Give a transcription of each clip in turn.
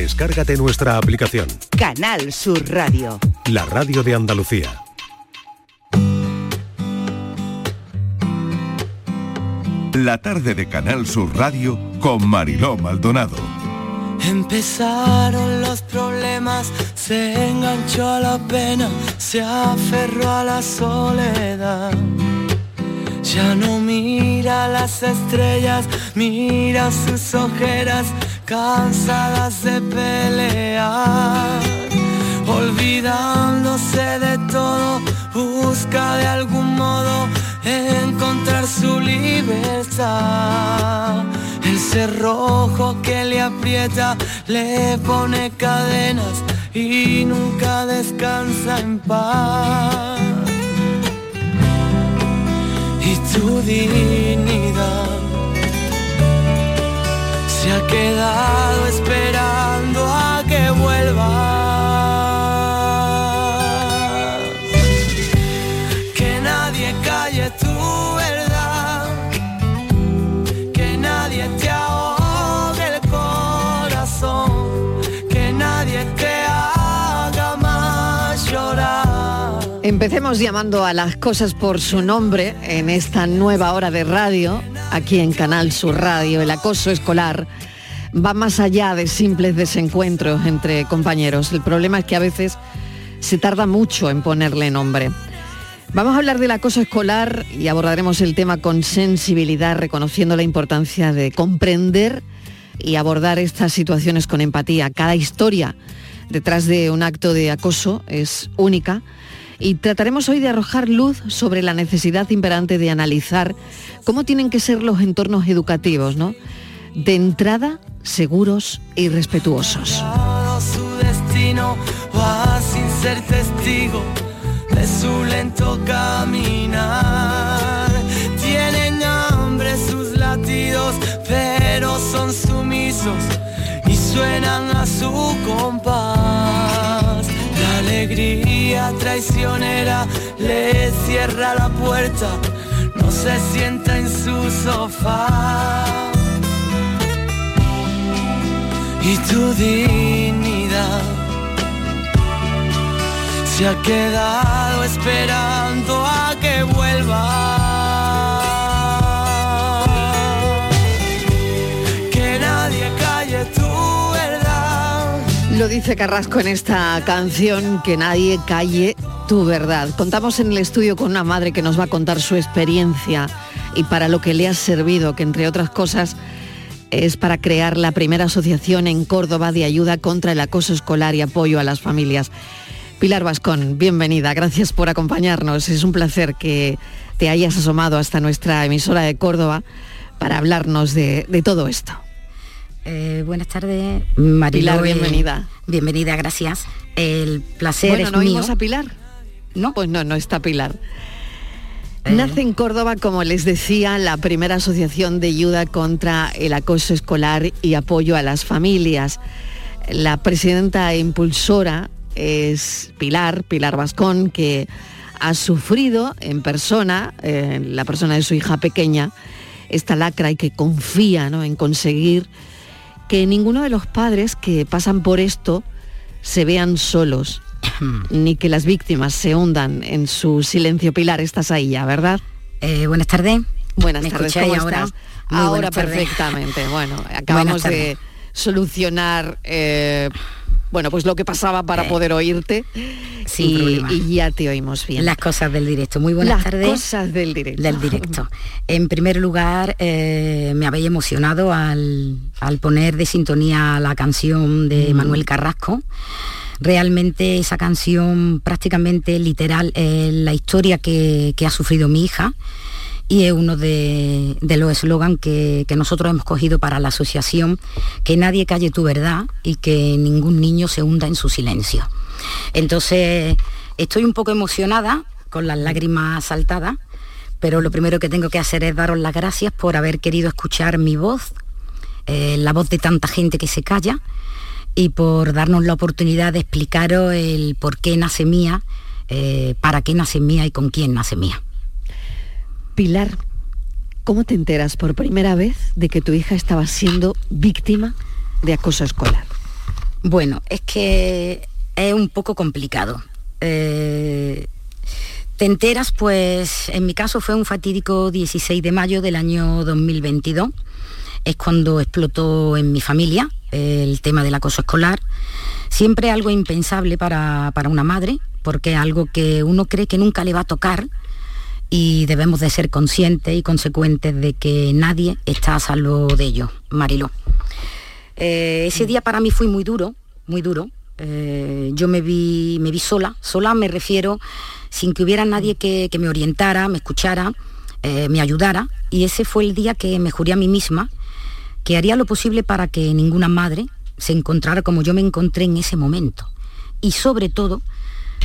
Descárgate nuestra aplicación. Canal Sur Radio. La radio de Andalucía. La tarde de Canal Sur Radio con Mariló Maldonado. Empezaron los problemas, se enganchó a la pena, se aferró a la soledad. Ya no mira las estrellas, mira sus ojeras cansadas de pelear. Olvidándose de todo, busca de algún modo encontrar su libertad. El cerrojo que le aprieta le pone cadenas y nunca descansa en paz. Y tu dignidad se ha quedado esperando Empecemos llamando a las cosas por su nombre en esta nueva hora de radio, aquí en Canal Sur Radio. El acoso escolar va más allá de simples desencuentros entre compañeros. El problema es que a veces se tarda mucho en ponerle nombre. Vamos a hablar del acoso escolar y abordaremos el tema con sensibilidad, reconociendo la importancia de comprender y abordar estas situaciones con empatía. Cada historia detrás de un acto de acoso es única y trataremos hoy de arrojar luz sobre la necesidad imperante de analizar cómo tienen que ser los entornos educativos, ¿no? De entrada, seguros y respetuosos. Su destino va sin ser testigo de su lento caminar. Tienen hambre sus latidos, pero son sumisos y suenan a su compás. Alegría traicionera le cierra la puerta, no se sienta en su sofá y tu dignidad se ha quedado esperando a que vuelva. Dice Carrasco en esta canción, que nadie calle tu verdad. Contamos en el estudio con una madre que nos va a contar su experiencia y para lo que le ha servido, que entre otras cosas es para crear la primera asociación en Córdoba de ayuda contra el acoso escolar y apoyo a las familias. Pilar Vascón, bienvenida, gracias por acompañarnos. Es un placer que te hayas asomado hasta nuestra emisora de Córdoba para hablarnos de todo esto. Eh, buenas tardes, Mariló. Pilar, eh, bienvenida. bienvenida, gracias. El placer Bueno, es ¿no mío. oímos a Pilar? No. Pues no, no está Pilar. Eh. Nace en Córdoba, como les decía, la primera asociación de ayuda contra el acoso escolar y apoyo a las familias. La presidenta e impulsora es Pilar, Pilar Vascón, que ha sufrido en persona, eh, en la persona de su hija pequeña, esta lacra y que confía ¿no? en conseguir que ninguno de los padres que pasan por esto se vean solos, ni que las víctimas se hundan en su silencio. Pilar, estás ahí ya, ¿verdad? Eh, buenas tardes. Buenas ¿Me tardes, ¿cómo ahora? estás? Muy Ahora tardes. perfectamente. Bueno, acabamos de solucionar eh, bueno, pues lo que pasaba para Eh, poder oírte sin y, ya te oímos bien. Las cosas del directo. Muy buenas Las tardes. cosas del directo. Del directo. En primer lugar, eh, me habéis emocionado al, al poner de sintonía la canción de Mm. Manuel Carrasco. Realmente esa canción prácticamente literal es la historia que, que ha sufrido mi hija y es uno de, los eslogan que, que nosotros hemos cogido para la asociación, que nadie calle tu verdad y que ningún niño se hunda en su silencio. Entonces, estoy un poco emocionada, con las lágrimas saltadas, pero lo primero que tengo que hacer es daros las gracias por haber querido escuchar mi voz, eh, la voz de tanta gente que se calla, y por darnos la oportunidad de explicaros el por qué nace mía, eh, para qué nace mía y con quién nace mía. Pilar, ¿cómo te enteras por primera vez de que tu hija estaba siendo víctima de acoso escolar? Bueno, es que es un poco complicado. Eh, te enteras, pues en mi caso fue un fatídico 16 de mayo del año 2022. Es cuando explotó en mi familia el tema del acoso escolar. Siempre algo impensable para, para una madre, porque es algo que uno cree que nunca le va a tocar y debemos de ser conscientes y consecuentes de que nadie está a salvo de ello, Mariló. Eh, ese día para mí fue muy duro, muy duro. Eh, yo me vi, me vi sola, sola me refiero sin que hubiera nadie que, me orientara, me escuchara, eh, me ayudara. Y ese fue el día que me juré a mí misma que haría lo posible para que ninguna madre se encontrara como yo me encontré en ese momento. Y sobre todo,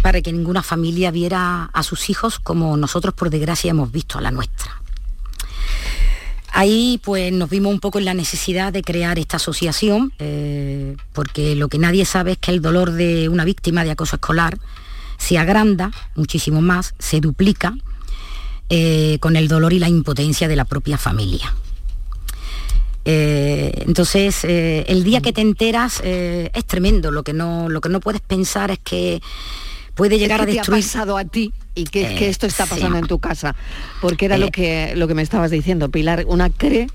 para que ninguna familia viera a sus hijos como nosotros por desgracia hemos visto a la nuestra. Ahí pues nos vimos un poco en la necesidad de crear esta asociación, eh, porque lo que nadie sabe es que el dolor de una víctima de acoso escolar se agranda muchísimo más, se duplica eh, con el dolor y la impotencia de la propia familia. Eh, entonces, el día que te enteras es tremendo. Lo que, no, lo que no puedes pensar es que puede llegar a destruir. Te ha pasado a ti y que, que esto está pasando en tu casa, porque era lo, eh. que, lo que me estabas diciendo, Pilar, una cree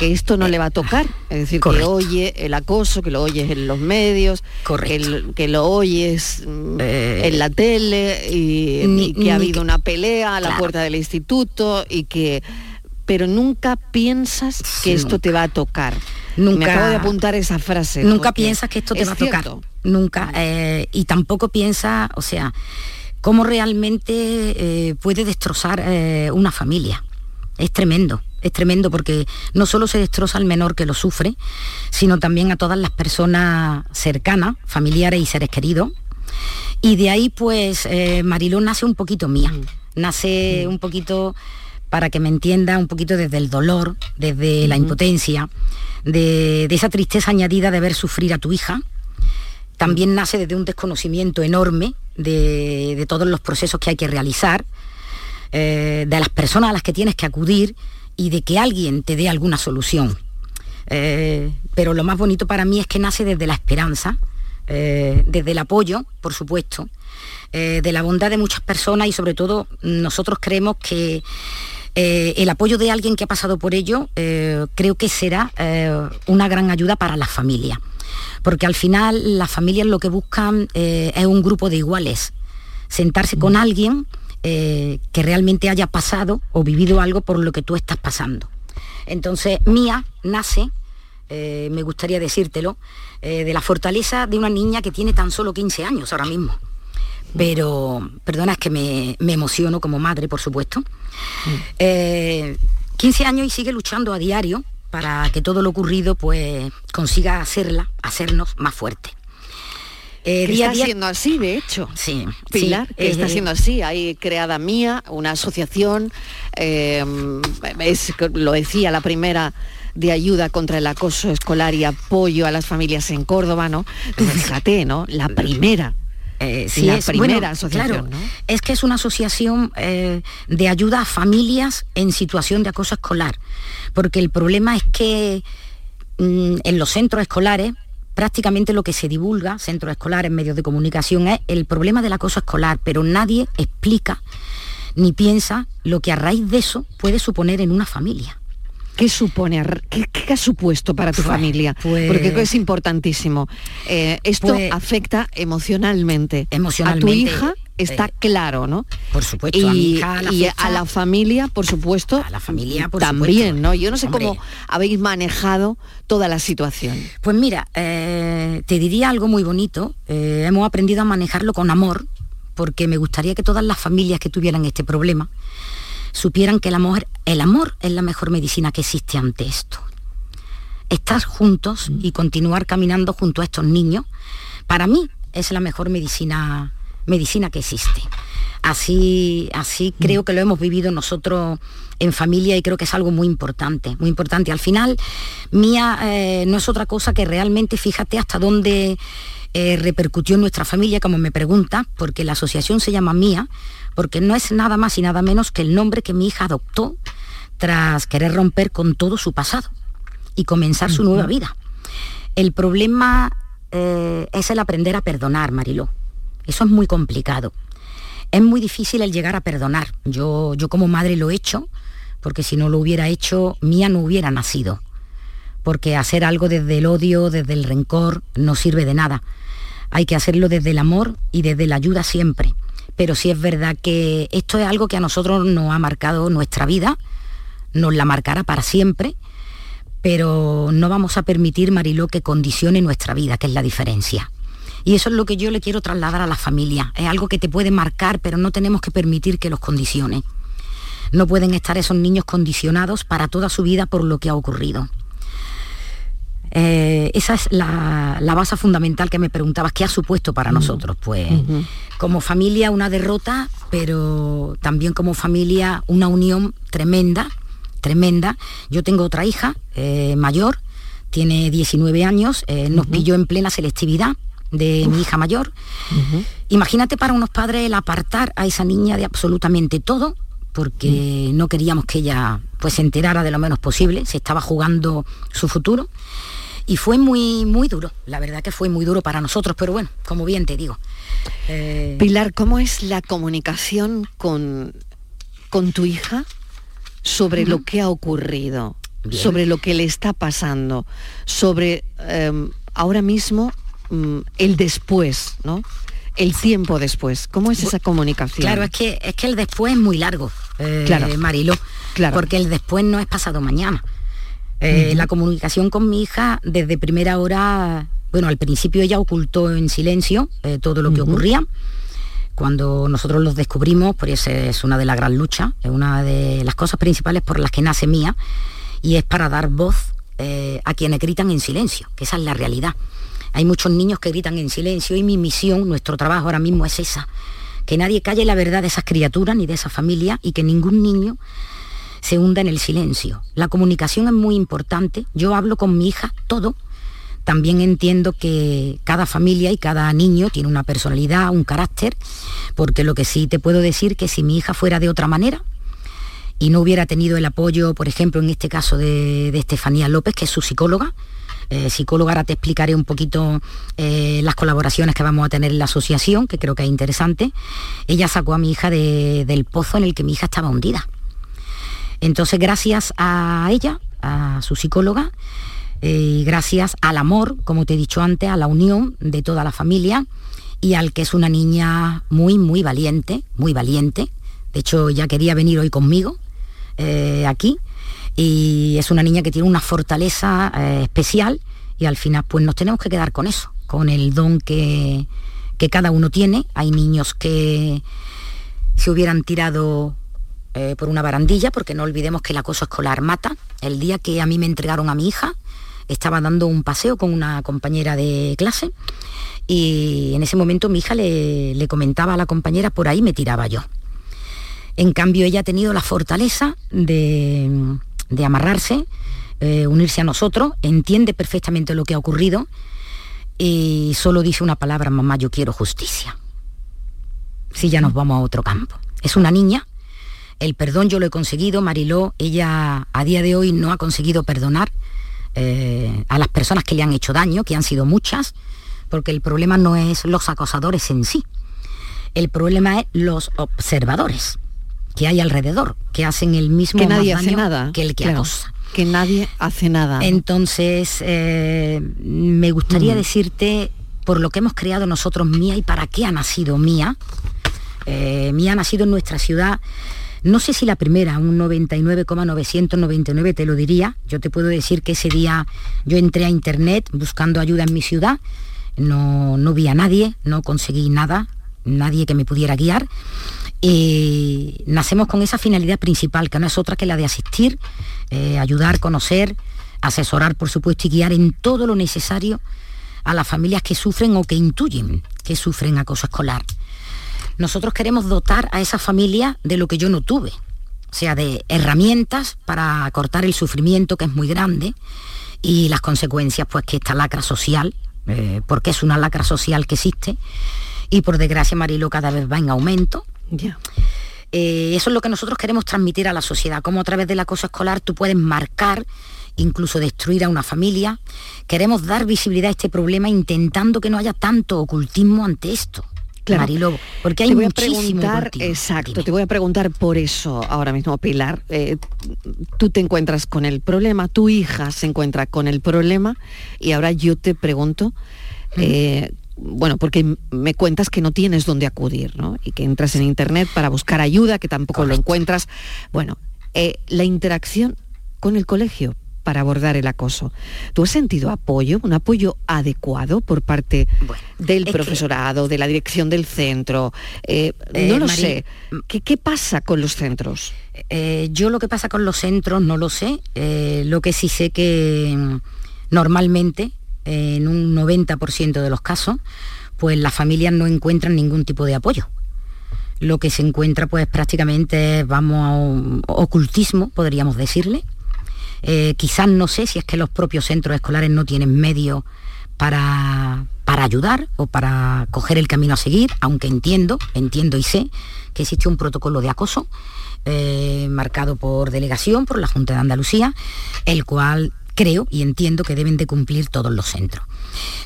que esto no le va a tocar, es decir, que oye el acoso, que lo oyes en los medios, que, que, lo oyes mm, eh. en la tele y, que ha habido una pelea a la puerta del instituto y que pero nunca piensas que esto te va a tocar. Nunca, Me acabo de apuntar esa frase. Nunca piensas que esto te va a tocar. Nunca. Eh, y tampoco piensas, o sea, cómo realmente eh, puede destrozar eh, una familia. Es tremendo, es tremendo porque no solo se destroza al menor que lo sufre, sino también a todas las personas cercanas, familiares y seres queridos. Y de ahí pues Marilón nace un poquito mía, mm. nace mm. un poquito para que me entienda un poquito desde el dolor, desde la impotencia, de, esa tristeza añadida de ver sufrir a tu hija. También nace desde un desconocimiento enorme de, todos los procesos que hay que realizar, eh, de las personas a las que tienes que acudir y de que alguien te dé alguna solución. Eh, pero lo más bonito para mí es que nace desde la esperanza, eh, desde el apoyo, por supuesto, de la bondad de muchas personas y sobre todo nosotros creemos que eh, el apoyo de alguien que ha pasado por ello eh, creo que será eh, una gran ayuda para la familia. Porque al final las familias lo que buscan es un grupo de iguales. Sentarse con mm. alguien que realmente haya pasado o vivido algo por lo que tú estás pasando. Entonces, Mía nace, me gustaría decírtelo, de la fortaleza de una niña que tiene tan solo 15 años ahora mismo pero perdona, es que me, emociono como madre, por supuesto. 15 eh, años y sigue luchando a diario para que todo lo ocurrido pues consiga hacerla, hacernos más fuertes. Eh, está siendo así, de hecho. Sí. Pilar, que está eh, siendo así. Hay creada mía, una asociación, lo decía la primera de ayuda contra el acoso escolar y apoyo a las familias en Córdoba, ¿no? fíjate, ¿no? La primera eh, sí, es, primera asociación. Es que es una asociación eh, de ayuda a familias en situación de acoso escolar, porque el problema es que mm, en los centros escolares prácticamente lo que se divulga, centros escolares, medios de comunicación, es el problema del acoso escolar, pero nadie explica ni piensa lo que a raíz de eso puede suponer en una familia. ¿Qué supone? ¿Qué, ha supuesto para tu familia? Porque es importantísimo. Eh, esto afecta emocionalmente. Emocionalmente. A tu hija está eh, claro, ¿no? Por supuesto. Y, a, la familia, por supuesto. A la familia, por también, ¿no? Yo no sé cómo habéis manejado toda la situación. Pues mira, eh, te diría algo muy bonito. hemos aprendido a manejarlo con amor, porque me gustaría que todas las familias que tuvieran este problema supieran que el amor, el amor es la mejor medicina que existe ante esto. Estar juntos y continuar caminando junto a estos niños, para mí es la mejor medicina, medicina que existe. Así, así creo que lo hemos vivido nosotros en familia y creo que es algo muy importante, muy importante. Al final, Mía eh, no es otra cosa que realmente, fíjate hasta dónde eh, repercutió en nuestra familia, como me pregunta, porque la asociación se llama Mía, porque no es nada más y nada menos que el nombre que mi hija adoptó tras querer romper con todo su pasado y comenzar su nueva vida. El problema eh, es el aprender a perdonar, Mariló. Eso es muy complicado. Es muy difícil el llegar a perdonar. Yo, yo como madre lo he hecho, porque si no lo hubiera hecho, Mía no hubiera nacido. Porque hacer algo desde el odio, desde el rencor, no sirve de nada. Hay que hacerlo desde el amor y desde la ayuda siempre. Pero sí es verdad que esto es algo que a nosotros nos ha marcado nuestra vida, nos la marcará para siempre, pero no vamos a permitir, Mariló, que condicione nuestra vida, que es la diferencia. Y eso es lo que yo le quiero trasladar a la familia. Es algo que te puede marcar, pero no tenemos que permitir que los condicione. No pueden estar esos niños condicionados para toda su vida por lo que ha ocurrido. Eh, esa es la, base fundamental que me preguntabas, ¿qué ha supuesto para nosotros? Pues como familia una derrota, pero también como familia una unión tremenda, tremenda. Yo tengo otra hija eh, mayor, tiene 19 años, eh, nos pilló en plena selectividad de mi hija mayor. Imagínate para unos padres el apartar a esa niña de absolutamente todo porque mm. no queríamos que ella pues se enterara de lo menos posible, se estaba jugando su futuro y fue muy muy duro, la verdad que fue muy duro para nosotros, pero bueno, como bien te digo. Eh, Pilar, ¿cómo es la comunicación con, con tu hija sobre lo que ha ocurrido, sobre lo que le está pasando, sobre em, ahora mismo mm, el después, ¿no? el tiempo después. ¿Cómo es esa comunicación? Claro, es que, es que el después es muy largo, eh, claro. Marilo, claro. porque el después no es pasado mañana. Eh, la comunicación con mi hija desde primera hora, bueno, al principio ella ocultó en silencio eh, todo lo que ocurría. Cuando nosotros los descubrimos, pues esa es una de las gran luchas, es una de las cosas principales por las que nace mía, y es para dar voz a quienes gritan en silencio, que esa es la realidad. Hay muchos niños que gritan en silencio y mi misión, nuestro trabajo ahora mismo es esa, que nadie calle la verdad de esas criaturas ni de esa familia y que ningún niño se hunda en el silencio. La comunicación es muy importante, yo hablo con mi hija todo, también entiendo que cada familia y cada niño tiene una personalidad, un carácter, porque lo que sí te puedo decir que si mi hija fuera de otra manera y no hubiera tenido el apoyo, por ejemplo, en este caso de, Estefanía López, que es su psicóloga, eh, psicóloga, ahora te explicaré un poquito eh, las colaboraciones que vamos a tener en la asociación, que creo que es interesante. Ella sacó a mi hija del pozo en el que mi hija estaba hundida. Entonces, gracias a ella, a su psicóloga, eh, gracias al amor, como te he dicho antes, a la unión de toda la familia y al que es una niña muy, muy valiente, muy valiente. De hecho, ya quería venir hoy conmigo aquí y es una niña que tiene una fortaleza eh, especial y al final pues nos tenemos que quedar con eso, con el don que, cada uno tiene. Hay niños que se hubieran tirado eh, por una barandilla, porque no olvidemos que el acoso escolar mata. El día que a mí me entregaron a mi hija, estaba dando un paseo con una compañera de clase y en ese momento mi hija le, le comentaba a la compañera, por ahí me tiraba yo. En cambio, ella ha tenido la fortaleza de, de amarrarse, eh, unirse a nosotros, entiende perfectamente lo que ha ocurrido y solo dice una palabra, mamá, yo quiero justicia. Si ya nos vamos a otro campo. Es una niña, el perdón yo lo he conseguido, Mariló, ella a día de hoy no ha conseguido perdonar eh, a las personas que le han hecho daño, que han sido muchas, porque el problema no es los acosadores en sí, el problema es los observadores que hay alrededor, que hacen el mismo que nadie hace nada que el que acosa. Que nadie hace nada. Entonces, eh, me gustaría mm. decirte por lo que hemos creado nosotros Mía y para qué ha nacido Mía. Eh, Mía ha nacido en nuestra ciudad, no sé si la primera, un 99,999 te lo diría. Yo te puedo decir que ese día yo entré a internet buscando ayuda en mi ciudad, no, no vi a nadie, no conseguí nada, nadie que me pudiera guiar nacemos con esa finalidad principal, que no es otra que la de asistir, eh, ayudar, conocer, asesorar, por supuesto, y guiar en todo lo necesario a las familias que sufren o que intuyen que sufren acoso escolar. Nosotros queremos dotar a esa familia de lo que yo no tuve, o sea, de herramientas para cortar el sufrimiento que es muy grande y las consecuencias, pues que esta lacra social, eh, porque es una lacra social que existe, y por desgracia Marilo cada vez va en aumento, Eh, eso es lo que nosotros queremos transmitir a la sociedad, cómo a través del acoso escolar tú puedes marcar incluso destruir a una familia. Queremos dar visibilidad a este problema intentando que no haya tanto ocultismo ante esto. Claro. Marilobo, porque hay te voy a preguntar, exacto, Dime. te voy a preguntar por eso ahora mismo, Pilar. Eh, tú te encuentras con el problema, tu hija se encuentra con el problema y ahora yo te pregunto, eh, bueno, porque me cuentas que no tienes dónde acudir, ¿no? Y que entras en internet para buscar ayuda, que tampoco lo encuentras. Bueno, eh, la interacción con el colegio para abordar el acoso. ¿Tú has sentido apoyo, un apoyo adecuado por parte Bueno, del que- profesorado, de la dirección del centro? Eh, Eh, no lo sé. ¿Qué, qué pasa con los centros? Eh, yo lo que pasa con los centros no lo sé. Eh, lo que sí sé que mm, normalmente, eh, en un 90% de los casos, pues las familias no encuentran ningún tipo de apoyo. Lo que se encuentra pues prácticamente vamos, a un ocultismo, podríamos decirle. Eh, quizás no sé si es que los propios centros escolares no tienen medios para, para ayudar o para coger el camino a seguir, aunque entiendo, entiendo y sé que existe un protocolo de acoso eh, marcado por delegación, por la Junta de Andalucía, el cual creo y entiendo que deben de cumplir todos los centros.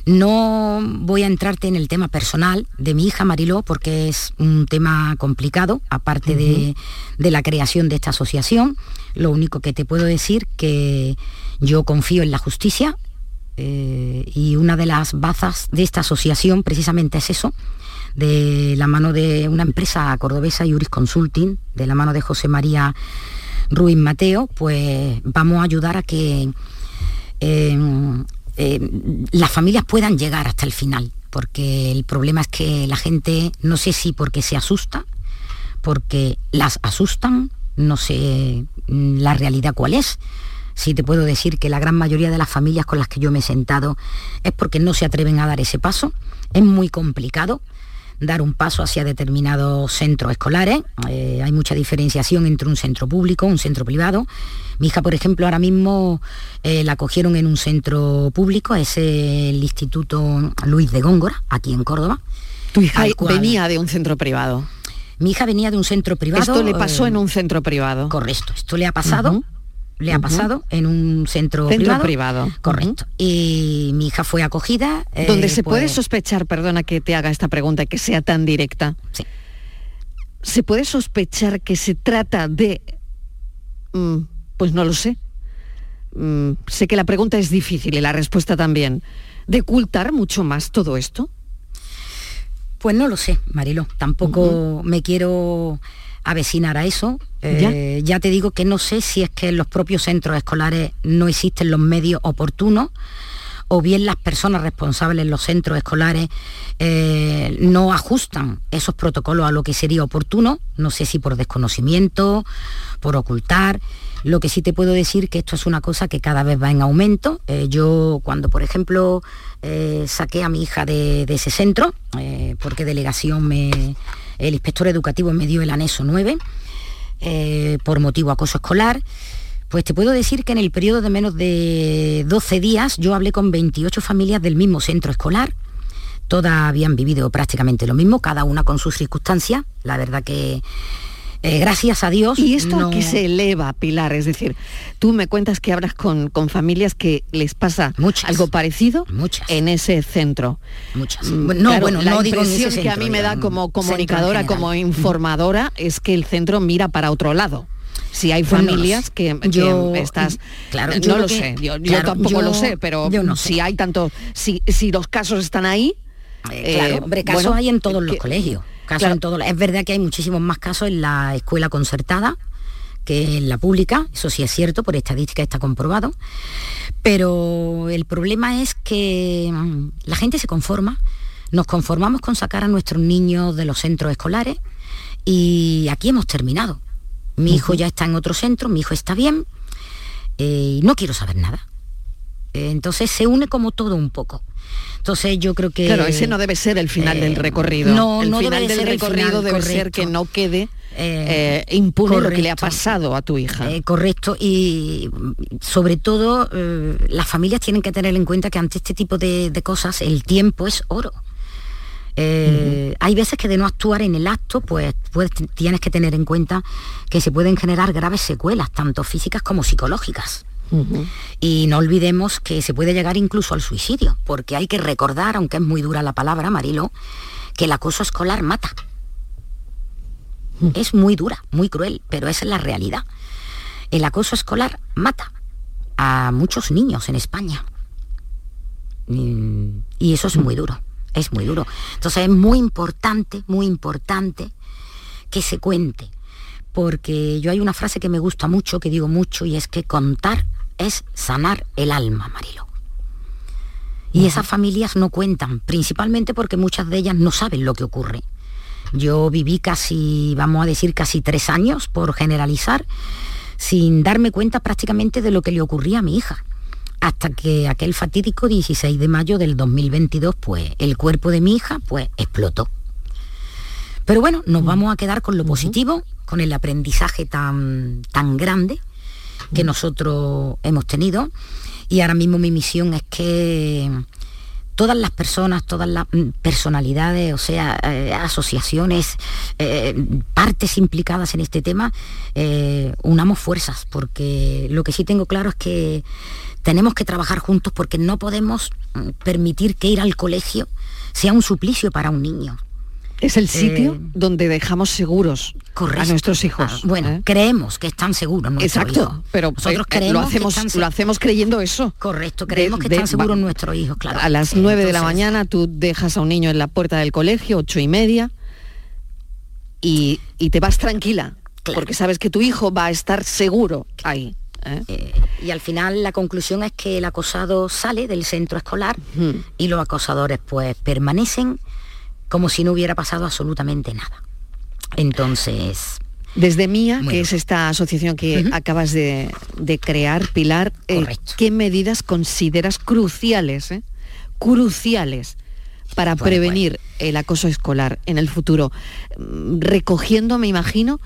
No voy a entrarte en el tema personal de mi hija Mariló porque es un tema complicado, aparte de, de la creación de esta asociación. Lo único que te puedo decir que yo confío en la justicia eh, y una de las bazas de esta asociación precisamente es eso, de la mano de una empresa cordobesa, Juris Consulting, de la mano de José María Ruiz Mateo, pues vamos a ayudar a que eh, eh, las familias puedan llegar hasta el final, porque el problema es que la gente, no sé si porque se asusta, porque las asustan, no sé mm, la realidad cuál es. Sí te puedo decir que la gran mayoría de las familias con las que yo me he sentado es porque no se atreven a dar ese paso. Es muy complicado dar un paso hacia determinados centros escolares. Eh, hay mucha diferenciación entre un centro público, un centro privado. Mi hija, por ejemplo, ahora mismo eh, la cogieron en un centro público, es el Instituto Luis de Góngora, aquí en Córdoba. Tu hija cual- venía de un centro privado. Mi hija venía de un centro privado. Esto le pasó eh, en un centro privado. Correcto, esto le ha pasado. Le ha pasado en un centro, Centro privado. privado. Correcto. Y mi hija fue acogida. eh, Donde se puede pues, sospechar, perdona que te haga esta pregunta y que sea tan directa, sí. se puede sospechar que se trata de, mm, pues no lo sé, Mm, sé que la pregunta es difícil y la respuesta también, de ocultar mucho más todo esto. Pues no lo sé, Marilo. Tampoco me quiero avecinar a eso. Eh, ya te digo que no sé si es que en los propios centros escolares no existen los medios oportunos o bien las personas responsables en los centros escolares eh, no ajustan esos protocolos a lo que sería oportuno, no sé si por desconocimiento, por ocultar. Lo que sí te puedo decir que esto es una cosa que cada vez va en aumento. Eh, yo cuando, por ejemplo, eh, saqué a mi hija de, ese centro, eh, porque delegación me, el inspector educativo me dio el anexo 9, eh, por motivo acoso escolar, pues te puedo decir que en el periodo de menos de 12 días yo hablé con 28 familias del mismo centro escolar. Todas habían vivido prácticamente lo mismo, cada una con sus circunstancias. La verdad que eh, gracias a Dios. ¿Y esto no- a qué se eleva, Pilar? Es decir, tú me cuentas que hablas con, con familias que les pasa Muchas. algo parecido Muchas. en ese centro. Muchas. Mm, no, claro, bueno, la no digo impresión ese que a mí me da digo, como comunicadora, como informadora, es que el centro mira para otro lado. Si hay no familias que, que Yo- estás, claro, no yo lo que- sé, yo, tampoco yo- lo sé, pero yo no sé. si hay tanto, si, si los casos están ahí, Eh, claro, eh, hombre, casos bueno, hay en todos los colegios. Casos claro. en todos los- es verdad que hay muchísimos más casos en la escuela concertada que en la pública, eso sí es cierto, por estadística está comprobado, pero el problema es que mm, la gente se conforma, nos conformamos con sacar a nuestros niños de los centros escolares y aquí hemos terminado. Mi hijo ya está en otro centro, mi hijo está bien eh, y no quiero saber nada. Eh, Entonces se une como todo un poco. Entonces yo creo que... Claro, ese no debe ser el final eh, del recorrido. no, el no debe final de del ser recorrido final, debe ser correcto. que no quede Eh, eh, impune lo que le ha pasado a tu hija. Eh, correcto, y sobre todo eh, las familias tienen que tener en cuenta que ante este tipo de, de cosas el tiempo es oro. Eh, hay veces que de no actuar en el acto, pues, pues tienes que tener en cuenta que se pueden generar graves secuelas, tanto físicas como psicológicas. Y no olvidemos que se puede llegar incluso al suicidio, porque hay que recordar, aunque es muy dura la palabra, Marilo, que el acoso escolar mata. Es muy dura, muy cruel, pero esa es la realidad. El acoso escolar mata a muchos niños en España. Y eso es muy duro, es muy duro. Entonces es muy importante, muy importante que se cuente. Porque yo hay una frase que me gusta mucho, que digo mucho, y es que contar es sanar el alma, Marilo. Y esas familias no cuentan, principalmente porque muchas de ellas no saben lo que ocurre. Yo viví casi, vamos a decir, casi tres años, por generalizar, sin darme cuenta prácticamente de lo que le ocurría a mi hija. Hasta que aquel fatídico 16 de mayo del 2022, pues el cuerpo de mi hija, pues explotó. Pero bueno, nos vamos a quedar con lo positivo, con el aprendizaje tan, tan grande que nosotros hemos tenido. Y ahora mismo mi misión es que todas las personas, todas las mm, personalidades, o sea, eh, asociaciones, eh, partes implicadas en este tema, eh, unamos fuerzas, porque lo que sí tengo claro es que tenemos que trabajar juntos porque no podemos mm, permitir que ir al colegio sea un suplicio para un niño. Es el sitio eh, donde dejamos seguros a nuestros hijos. Ah, bueno, ¿eh? creemos que están seguros nuestros Exacto, pero nosotros eh, creemos lo hacemos, lo hacemos creyendo eso. Correcto, creemos que están seguros nuestros hijos, claro. A las nueve de la mañana tú dejas a un niño en la puerta del colegio, ocho y media, y, te vas tranquila, porque sabes que tu hijo va a estar seguro ahí. y al final la conclusión es que el acosado sale del centro escolar y los acosadores pues permanecen como si no hubiera pasado absolutamente nada. Entonces... Desde Mía, que es esta asociación que acabas de, crear, Pilar, eh, ¿qué medidas consideras cruciales, eh? cruciales para prevenir el acoso escolar en el futuro? Mm, recogiendo, me imagino,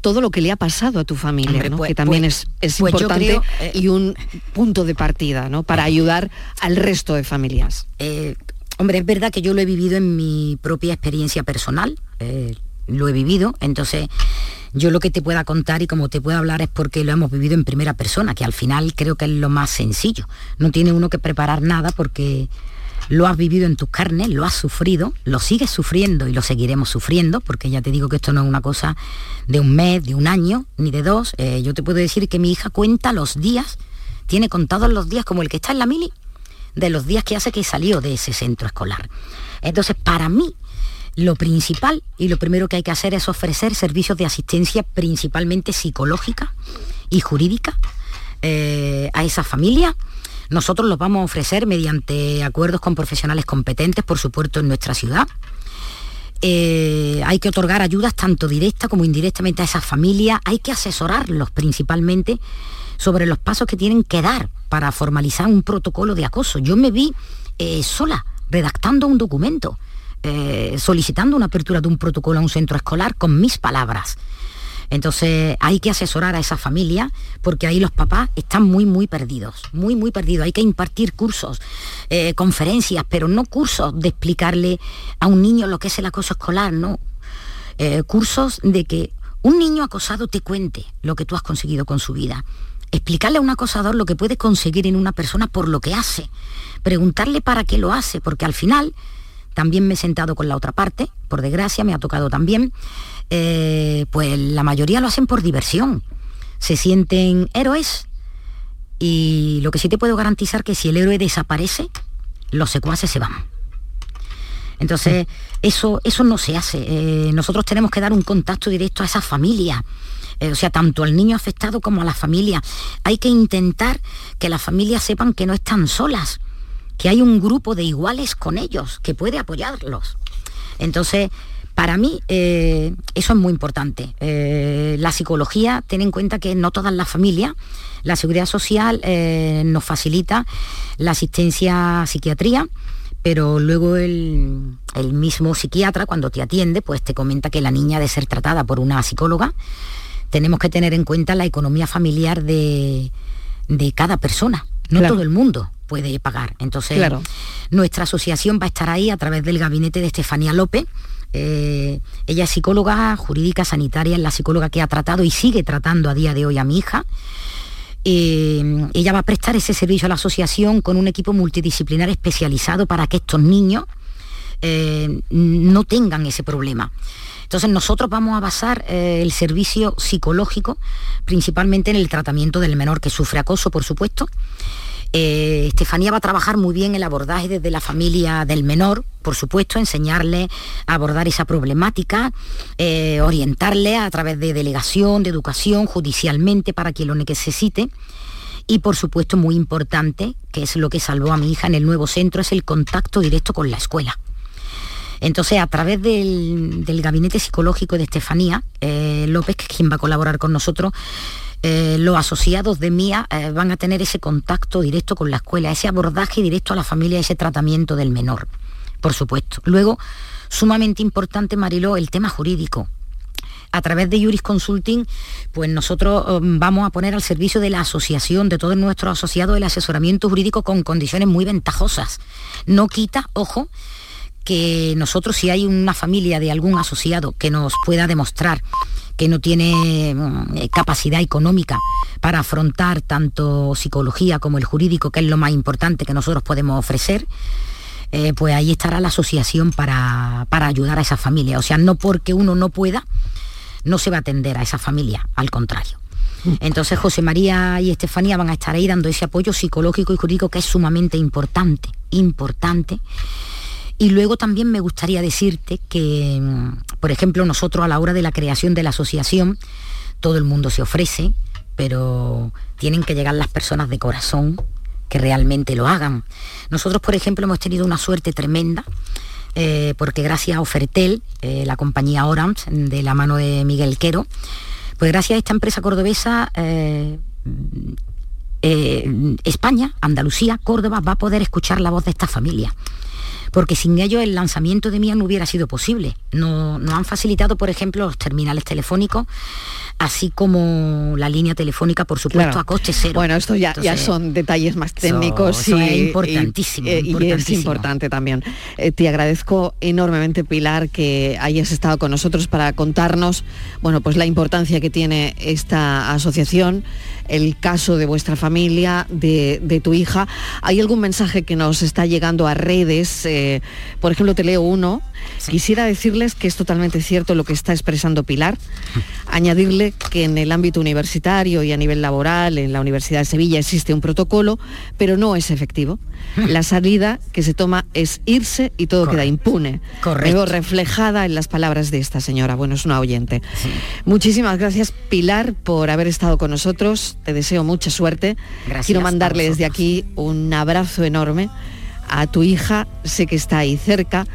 todo lo que le ha pasado a tu familia, pues, que también pues, es, pues importante eh, y un punto de partida ¿no? para ayudar al resto de familias. Hombre, es verdad que yo lo he vivido en mi propia experiencia personal, eh, lo he vivido, entonces yo lo que te pueda contar y como te puedo hablar es porque lo hemos vivido en primera persona, que al final creo que es lo más sencillo. No tiene uno que preparar nada porque lo has vivido en tus carnes, lo has sufrido, lo sigues sufriendo y lo seguiremos sufriendo, porque ya te digo que esto no es una cosa de un mes, de un año, ni de dos. Eh, yo te puedo decir que mi hija cuenta los días, tiene contados los días como el que está en la mili, de los días que hace que salió de ese centro escolar. Entonces, para mí, lo principal y lo primero que hay que hacer es ofrecer servicios de asistencia principalmente psicológica y jurídica eh, a esa familia. Nosotros los vamos a ofrecer mediante acuerdos con profesionales competentes, por supuesto, en nuestra ciudad. Eh, hay que otorgar ayudas tanto directas como indirectamente a esa familia. Hay que asesorarlos principalmente sobre los pasos que tienen que dar para formalizar un protocolo de acoso. Yo me vi eh, sola redactando un documento, eh, solicitando una apertura de un protocolo a un centro escolar con mis palabras. Entonces hay que asesorar a esa familia porque ahí los papás están muy, muy perdidos, muy, muy perdidos. Hay que impartir cursos, eh, conferencias, pero no cursos de explicarle a un niño lo que es el acoso escolar, no. cursos de que un niño acosado te cuente lo que tú has conseguido con su vida explicarle a un acosador lo que puede conseguir en una persona por lo que hace, preguntarle para qué lo hace, porque al final también me he sentado con la otra parte, por desgracia me ha tocado también, eh, pues la mayoría lo hacen por diversión, se sienten héroes y lo que sí te puedo garantizar que si el héroe desaparece, los secuaces se van. Entonces, eso, eso no se hace. Eh, nosotros tenemos que dar un contacto directo a esa familia eh, o sea, tanto al niño afectado como a la familia. Hay que intentar que las familias sepan que no están solas, que hay un grupo de iguales con ellos, que puede apoyarlos. Entonces, para mí eh, eso es muy importante. Eh, la psicología, ten en cuenta que no todas las familias, la seguridad social nos facilita la asistencia a psiquiatría, pero luego el, el, mismo psiquiatra cuando te atiende, pues te comenta que la niña debe ser tratada por una psicóloga tenemos que tener en cuenta la economía familiar de, cada persona, no todo el mundo puede pagar. Entonces, nuestra asociación va a estar ahí a través del gabinete de Estefanía López. Eh, ella es psicóloga jurídica sanitaria, es la psicóloga que ha tratado y sigue tratando a día de hoy a mi hija. Eh, ella va a prestar ese servicio a la asociación con un equipo multidisciplinar especializado para que estos niños eh, no tengan ese problema. Entonces nosotros vamos a basar el servicio psicológico principalmente en el tratamiento del menor que sufre acoso, por supuesto, eh, Estefanía va a trabajar muy bien el abordaje desde la familia del menor, por supuesto, enseñarle a abordar esa problemática, eh, orientarle a través de delegación, de educación, judicialmente para quien lo necesite. Y por supuesto, muy importante, que es lo que salvó a mi hija en el nuevo centro, es el contacto directo con la escuela. Entonces, a través del, gabinete psicológico de Estefanía eh, López, que es quien va a colaborar con nosotros, eh, los asociados de MIA eh, van a tener ese contacto directo con la escuela, ese abordaje directo a la familia, ese tratamiento del menor, por supuesto. Luego, sumamente importante, Mariló, el tema jurídico. A través de Juris Consulting, pues nosotros um, vamos a poner al servicio de la asociación, de todos nuestros asociados, el asesoramiento jurídico con condiciones muy ventajosas. No quita, ojo, que nosotros si hay una familia de algún asociado que nos pueda demostrar que no tiene mm, eh, capacidad económica para afrontar tanto psicología como el jurídico, que es lo más importante que nosotros podemos ofrecer, eh, pues ahí estará la asociación para, para ayudar a esa familia. O sea, no porque uno no pueda, no se va a atender a esa familia, al contrario. Entonces José María y Estefanía van a estar ahí dando ese apoyo psicológico y jurídico que es sumamente importante, importante y luego también me gustaría decirte que, mm, por ejemplo, nosotros a la hora de la creación de la asociación, todo el mundo se ofrece, pero tienen que llegar las personas de corazón que realmente lo hagan. Nosotros, por ejemplo, hemos tenido una suerte tremenda. Eh, porque gracias a Ofertel, eh, la compañía Orange, de la mano de Miguel Quero, pues gracias a esta empresa cordobesa, eh, España, Andalucía, Córdoba va a poder escuchar la voz de esta familia porque sin ellos el lanzamiento de Mía no hubiera sido posible. Nos no han facilitado, por ejemplo, los terminales telefónicos, así como la línea telefónica, por supuesto, a coste cero. Bueno, esto ya, ya son detalles más técnicos y, es importantísimo, y, es importante también. Eh, te agradezco enormemente, Pilar, que hayas estado con nosotros para contarnos, bueno, pues la importancia que tiene esta asociación el caso de vuestra familia, de, tu hija. ¿Hay algún mensaje que nos está llegando a redes? Eh, por ejemplo, te leo uno. Quisiera decirles que es totalmente cierto lo que está expresando Pilar. Añadirle que en el ámbito universitario y a nivel laboral, en la Universidad de Sevilla existe un protocolo, pero no es efectivo. La salida que se toma es irse y todo queda impune. Correcto. reflejada en las palabras de esta señora. Bueno, es una oyente. Muchísimas gracias, Pilar, por haber estado con nosotros te deseo mucha suerte. Quiero mandarle desde aquí un abrazo enorme a tu hija, sé que está ahí cerca.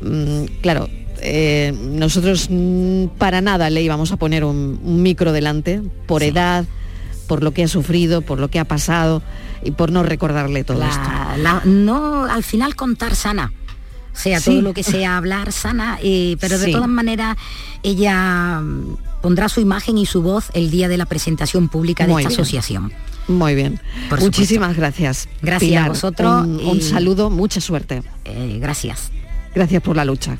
Mm, claro, eh, nosotros mm, para nada le íbamos a poner un, micro delante, por edad, por lo que ha sufrido, por lo que ha pasado y por no recordarle todo esto. no, al final contar sana sea todo lo que sea hablar sana, eh, pero de todas maneras ella pondrá su imagen y su voz el día de la presentación pública de esta asociación. Muy bien. Muchísimas gracias. Gracias a vosotros. Un, saludo, mucha suerte. Eh, gracias. Gracias por la lucha.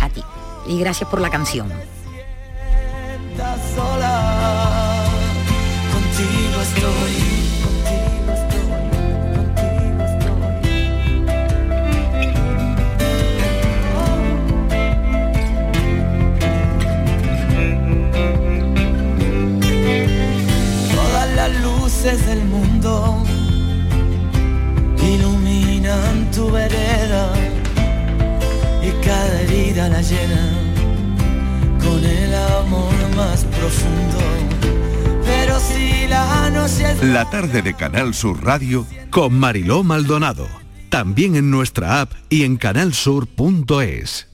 A ti. Y gracias por la canción. Del mundo iluminan tu vereda y cada herida la llena con el amor más profundo. Pero si la noche es... La tarde de Canal Sur Radio con Mariló Maldonado. También en nuestra app y en canalsur.es.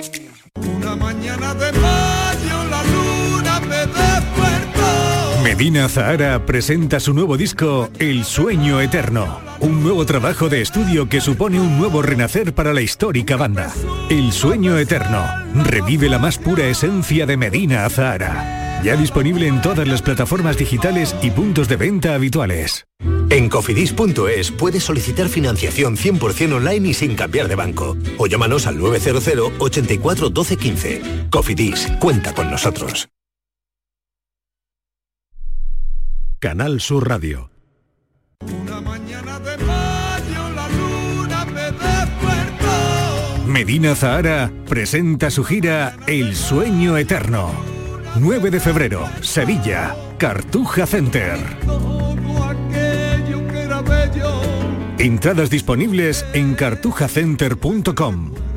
Medina Zahara presenta su nuevo disco El Sueño Eterno, un nuevo trabajo de estudio que supone un nuevo renacer para la histórica banda. El Sueño Eterno revive la más pura esencia de Medina Zahara. Ya disponible en todas las plataformas digitales y puntos de venta habituales. En cofidis.es puedes solicitar financiación 100% online y sin cambiar de banco. O llámanos al 900 84 12 15. Cofidis, cuenta con nosotros. Canal Sur Radio. Medina Zahara presenta su gira El Sueño Eterno. 9 de febrero, Sevilla, Cartuja Center. Entradas disponibles en cartujacenter.com.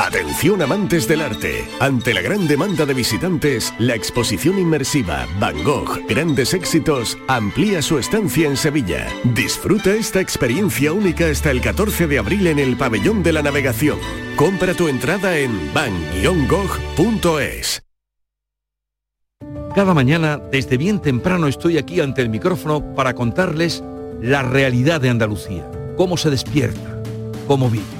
Atención amantes del arte. Ante la gran demanda de visitantes, la exposición inmersiva Van Gogh Grandes Éxitos amplía su estancia en Sevilla. Disfruta esta experiencia única hasta el 14 de abril en el Pabellón de la Navegación. Compra tu entrada en van-gogh.es. Cada mañana, desde bien temprano, estoy aquí ante el micrófono para contarles la realidad de Andalucía, cómo se despierta, cómo vive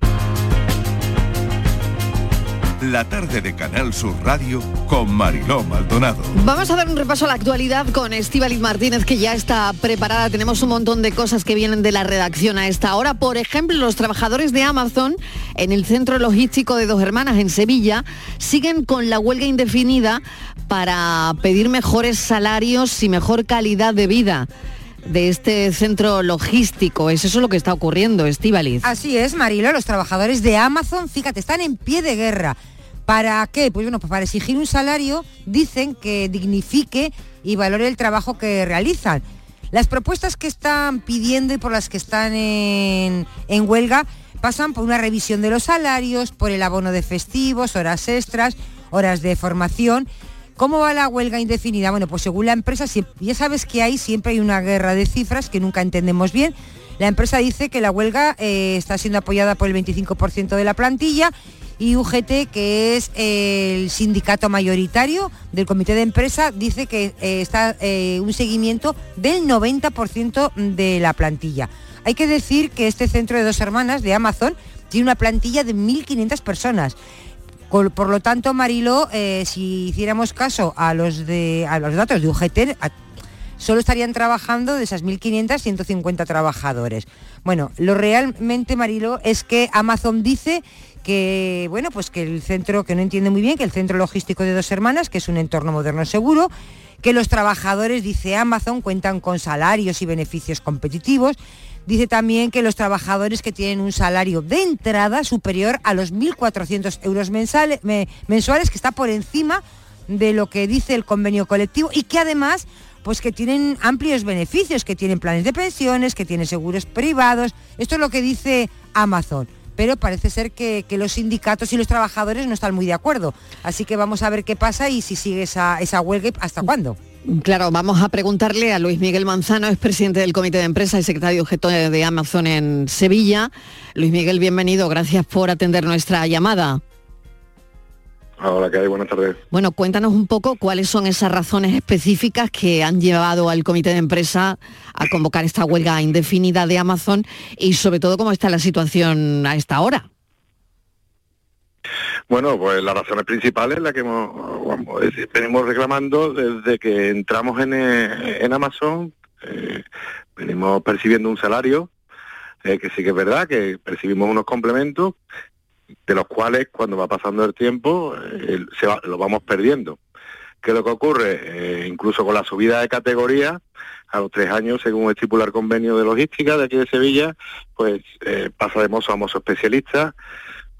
La tarde de Canal Sur Radio con Mariló Maldonado. Vamos a dar un repaso a la actualidad con Estíbaliz Martínez, que ya está preparada. Tenemos un montón de cosas que vienen de la redacción a esta hora. Por ejemplo, los trabajadores de Amazon en el centro logístico de Dos Hermanas en Sevilla siguen con la huelga indefinida para pedir mejores salarios y mejor calidad de vida de este centro logístico. Es eso lo que está ocurriendo, Estíbaliz. Así es, Marilo. Los trabajadores de Amazon, fíjate, están en pie de guerra. ¿Para qué? Pues bueno, pues para exigir un salario, dicen que dignifique y valore el trabajo que realizan. Las propuestas que están pidiendo y por las que están en huelga pasan por una revisión de los salarios, por el abono de festivos, horas extras, horas de formación. ¿Cómo va la huelga indefinida? Bueno, pues según la empresa, ya sabes que hay siempre hay una guerra de cifras que nunca entendemos bien. La empresa dice que la huelga eh, está siendo apoyada por el 25% de la plantilla y UGT, que es el sindicato mayoritario del comité de empresa, dice que eh, está eh, un seguimiento del 90% de la plantilla. Hay que decir que este centro de dos hermanas de Amazon tiene una plantilla de 1.500 personas. Por lo tanto, Marilo, eh, si hiciéramos caso a los, datos de UGT, solo estarían trabajando de esas 1.500, 150 trabajadores. Bueno, lo realmente, Marilo, es que Amazon dice que bueno, pues que el centro, que no entiende muy bien, que el centro logístico de dos hermanas, que es un entorno moderno seguro, que los trabajadores, dice Amazon, cuentan con salarios y beneficios competitivos. Dice también que los trabajadores que tienen un salario de entrada superior a los 1.400 euros mensuales, que está por encima de lo que dice el convenio colectivo y que además pues que tienen amplios beneficios, que tienen planes de pensiones, que tienen seguros privados. Esto es lo que dice Amazon pero parece ser que, los sindicatos y los trabajadores no están muy de acuerdo. Así que vamos a ver qué pasa y si sigue esa, esa huelga, hasta cuándo. Claro, vamos a preguntarle a Luis Miguel Manzano, es presidente del Comité de Empresa y secretario objeto de Amazon en Sevilla. Luis Miguel, bienvenido, gracias por atender nuestra llamada. Hola, ¿qué hay? Buenas tardes. Bueno, cuéntanos un poco cuáles son esas razones específicas que han llevado al comité de empresa a convocar esta huelga indefinida de Amazon y sobre todo cómo está la situación a esta hora. Bueno, pues las razones principales la que hemos, venimos reclamando desde que entramos en, eh, Amazon, eh, venimos percibiendo un salario, eh, que sí que es verdad, que percibimos unos complementos, de los cuales cuando va pasando el tiempo eh, se lo vamos perdiendo. ¿Qué es lo que ocurre? Incluso con la subida de categoría, a los tres años, según estipula el convenio de logística de aquí de Sevilla, pues pasaremos a mozo especialista,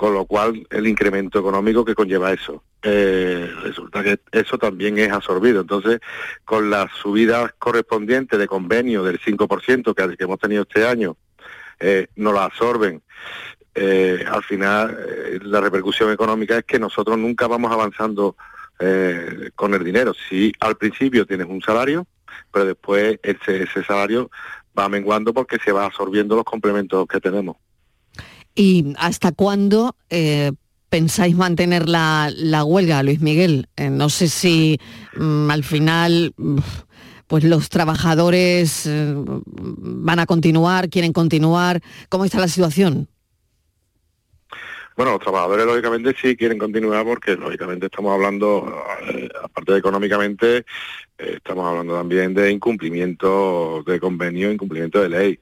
con lo cual el incremento económico que conlleva eso. resulta que eso también es absorbido. Entonces, con las subidas correspondientes de convenio del 5% que, que hemos tenido este año, eh, no la absorben. Eh, al final eh, la repercusión económica es que nosotros nunca vamos avanzando eh, con el dinero. Si al principio tienes un salario, pero después ese, ese salario va menguando porque se va absorbiendo los complementos que tenemos. ¿Y hasta cuándo eh, pensáis mantener la, la huelga, Luis Miguel? Eh, no sé si mm, al final mm, pues los trabajadores eh, van a continuar, quieren continuar. ¿Cómo está la situación? Bueno, los trabajadores lógicamente sí quieren continuar porque lógicamente estamos hablando, eh, aparte de económicamente, estamos hablando también de incumplimiento de convenio, incumplimiento de ley.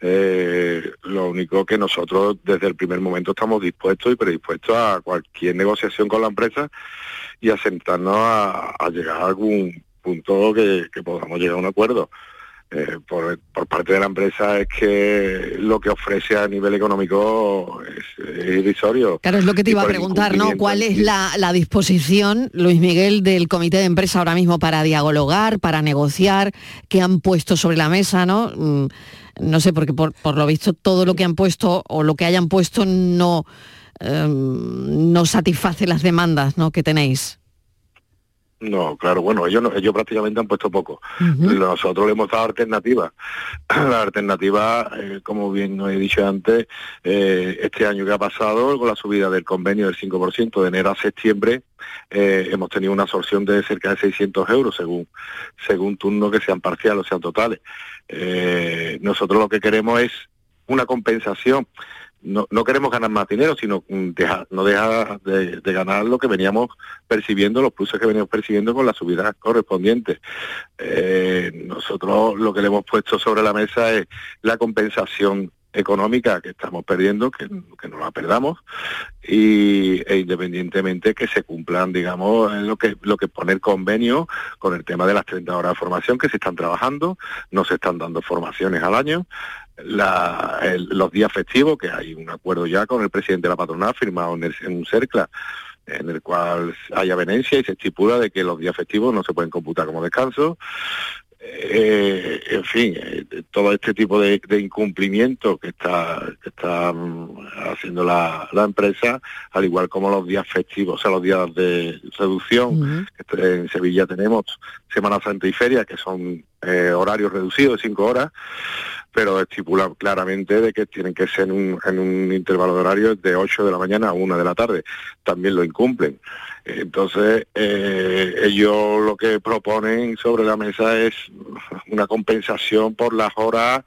Eh, lo único que nosotros desde el primer momento estamos dispuestos y predispuestos a cualquier negociación con la empresa y a sentarnos a, llegar a algún punto que podamos llegar a un acuerdo. Eh, por, por parte de la empresa es que lo que ofrece a nivel económico es, es irrisorio. Claro, es lo que te iba a preguntar, ¿no? ¿Cuál es la, la disposición, Luis Miguel, del comité de empresa ahora mismo para dialogar, para negociar, qué han puesto sobre la mesa, ¿no? Mm, No sé, porque por, por lo visto todo lo que han puesto o lo que hayan puesto no, em, no satisface las demandas ¿no? que tenéis. No, claro, bueno, ellos, no- ellos prácticamente han puesto poco. Nosotros le hemos dado alternativas. La alternativa, eh, como bien he dicho antes, eh, este año que ha pasado, con la subida del convenio del 5% de enero a septiembre, eh, hemos tenido una absorción de cerca de 600 euros según, según turnos que sean parciales o sean totales. Eh, nosotros lo que queremos es una compensación. No, no queremos ganar más dinero, sino mm, no dejar de, ganar lo que veníamos percibiendo, los pluses que veníamos percibiendo con las subidas correspondientes. Eh, nosotros lo que le hemos puesto sobre la mesa es la compensación económica que estamos perdiendo, que, que no la perdamos, y, e independientemente que se cumplan, digamos, en lo que, lo que pone el convenio con el tema de las 30 horas de formación que se están trabajando, no se están dando formaciones al año, la- el- los días festivos, que hay un acuerdo ya con el presidente de la patronal firmado en, el- un CERCLA, en el cual hay avenencia y se estipula de que los días festivos no se pueden computar como descanso. Eh, en fin, eh, todo este tipo de, de incumplimiento que está, que está mm, haciendo la, la empresa, al igual como los días festivos, o sea, los días de reducción, que en Sevilla tenemos Semana Santa y Feria, que son eh, horarios reducidos de cinco horas, pero estipula claramente de que tienen que ser en un, en un intervalo de horario de 8 de la mañana a 1 de la tarde. También lo incumplen. Entonces, eh, ellos lo que proponen sobre la mesa es una compensación por las horas,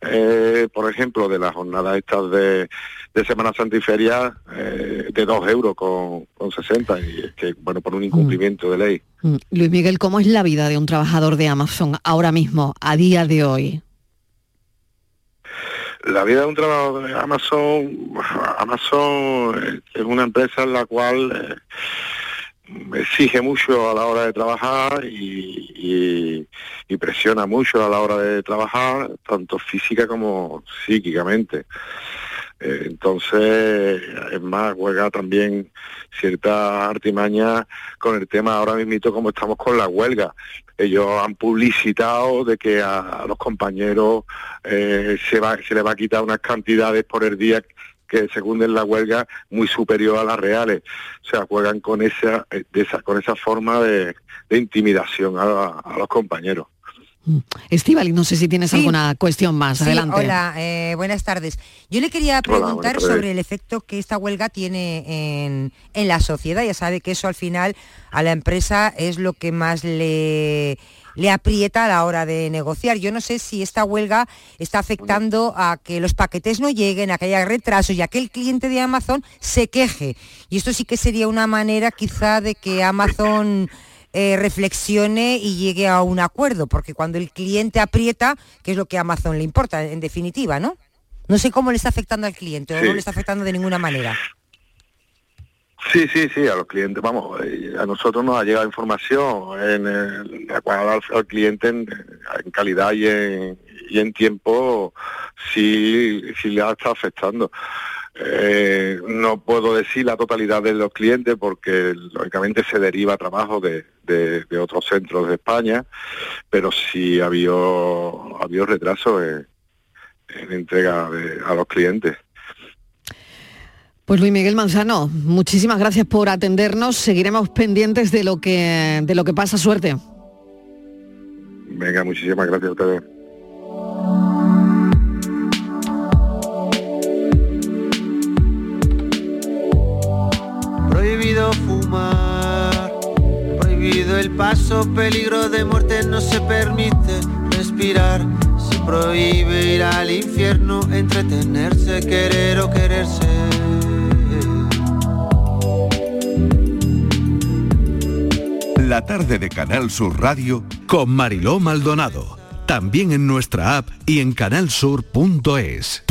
eh, por ejemplo, de las jornadas estas de, de Semana Santa y Feria, eh, de 2 euros con, con 60, y es que, bueno, por un incumplimiento de ley. Mm, Luis Miguel, ¿cómo es la vida de un trabajador de Amazon ahora mismo, a día de hoy? La vida de un trabajador de Amazon, Amazon eh, es una empresa en la cual eh, exige mucho a la hora de trabajar y, y- presiona mucho a la hora de trabajar, tanto física como psíquicamente. Eh, entonces, es más, juega también cierta artimaña con el tema ahora mismo como estamos con la huelga. Ellos han publicitado de que a, los compañeros eh, se, va, les va a quitar unas cantidades por el día que según en la huelga muy superior a las reales. O sea, juegan con esa, eh, de esa, con esa forma de, intimidación a los compañeros. Estivali, no sé si tienes alguna cuestión más. Sí, Adelante. hola, eh, buenas tardes. Yo le quería preguntar sobre el efecto que esta huelga tiene en, en la sociedad. Ya sabe que eso al final a la empresa es lo que más le, le aprieta a la hora de negociar. Yo no sé si esta huelga está afectando a que los paquetes no lleguen, a que haya retrasos y a que el cliente de Amazon se queje. Y esto sí que sería una manera quizá de que Amazon eh, reflexione y llegue a un acuerdo, porque cuando el cliente aprieta, que es lo que a Amazon le importa, en definitiva, ¿no? No sé cómo le está afectando al cliente o Sí. no le está afectando de ninguna manera. Sí, sí, sí, a los clientes, vamos, eh, a nosotros nos ha llegado información en, el- al, al cliente en, en calidad y en, y en tiempo sí, sí le ha estado afectando. Eh, no puedo decir la totalidad de los clientes porque lógicamente se deriva trabajo de, de- de otros centros de España, pero sí ha habido, ha habido retraso en, en entrega de- a los clientes. Pues Luis Miguel Manzano, muchísimas gracias por atendernos. Seguiremos pendientes de lo que de lo que pasa. Suerte. Venga, muchísimas gracias a ustedes. Prohibido fumar, prohibido el paso, peligro de muerte no se permite respirar. Se prohíbe ir al infierno, entretenerse, querer o quererse. La tarde de Canal Sur Radio con Mariló Maldonado. También en nuestra app y en canalsur.es.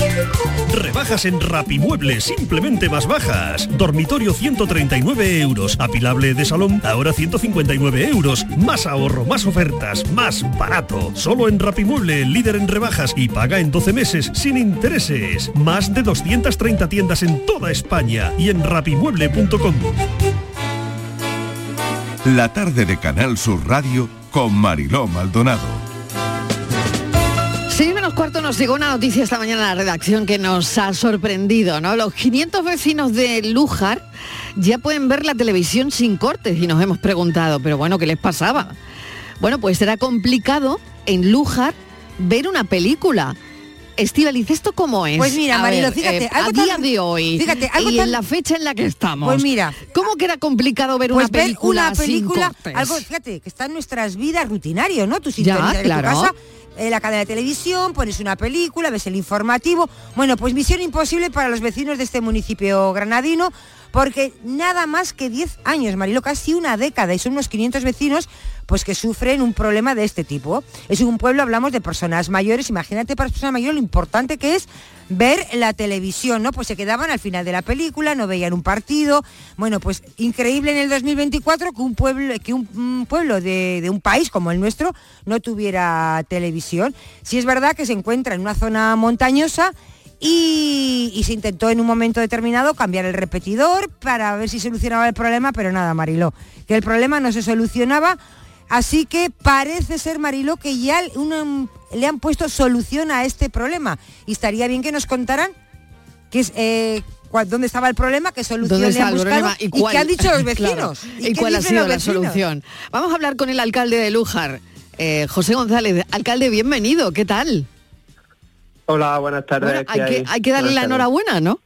Rebajas en Rapimueble, simplemente más bajas. Dormitorio 139 euros. Apilable de salón, ahora 159 euros. Más ahorro, más ofertas, más barato. Solo en Rapimueble, líder en rebajas y paga en 12 meses sin intereses. Más de 230 tiendas en toda España y en rapimueble.com. La tarde de Canal Sur Radio con Mariló Maldonado. Sí, menos cuarto nos llegó una noticia esta mañana a la redacción que nos ha sorprendido, ¿no? Los 500 vecinos de Lújar ya pueden ver la televisión sin cortes y nos hemos preguntado, pero bueno, ¿qué les pasaba? Bueno, pues será complicado en Lújar ver una película. Estivaliz, ¿esto cómo es? Pues mira, Marilo, fíjate, eh, algo a tan- día de hoy fíjate, algo y tan- en la fecha en la que estamos. Pues mira, ¿cómo que era complicado ver Pues una película, ver una película, sin cortes? algo, fíjate, que está en nuestras vidas rutinario, ¿no? Tú Ya, sintonizas en claro. tu casa la cadena de televisión, pones una película, ves el informativo. Bueno, pues misión imposible para los vecinos de este municipio granadino, porque nada más que 10 años, Marilo, casi una década, y son unos 500 vecinos pues que sufren un problema de este tipo. Es un pueblo, hablamos de personas mayores, imagínate para personas mayores lo importante que es ver la televisión, ¿no? Pues se quedaban al final de la película, no veían un partido. Bueno, pues increíble en el 2024 que un pueblo, que pueblo de, un país como el nuestro no tuviera televisión. Sí es verdad que se encuentra en una zona montañosa y, y se intentó en un momento determinado cambiar el repetidor para ver si solucionaba el problema, pero nada, Mariló, que el problema no se solucionaba. Así que parece ser, Mariló, que ya le han puesto solución a este problema. Y estaría bien que nos contaran qué es, eh, dónde estaba el problema, qué solución ¿Dónde le han buscado y, cuál- qué han dicho los Claro, vecinos. ¿Y, cuál ha sido la solución? Vamos a hablar con el alcalde de Lújar, eh, José González. Alcalde, bienvenido, ¿qué tal? Hola, buenas tardes. Bueno, ¿qué hay, que, hay que darle Buenas la enhorabuena, ¿no?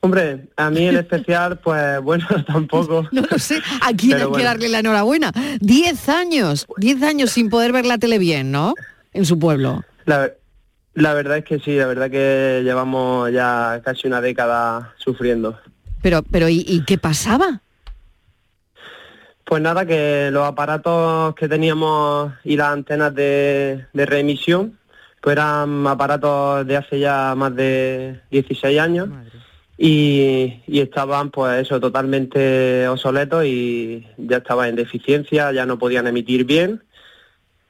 Hombre, a mí en especial, pues bueno, tampoco. No lo sé. ¿A quién Pero hay que darle la enhorabuena? Diez años, diez años sin poder ver la tele bien, ¿no? En su pueblo. La, la verdad es que sí, la verdad que llevamos ya casi una década sufriendo. Pero, pero ¿y, y qué pasaba? Pues nada, que los aparatos que teníamos y las antenas de, de reemisión, pues eran aparatos de hace ya más de 16 años y, y estaban pues eso totalmente obsoletos y ya estaban en deficiencia, ya no podían emitir bien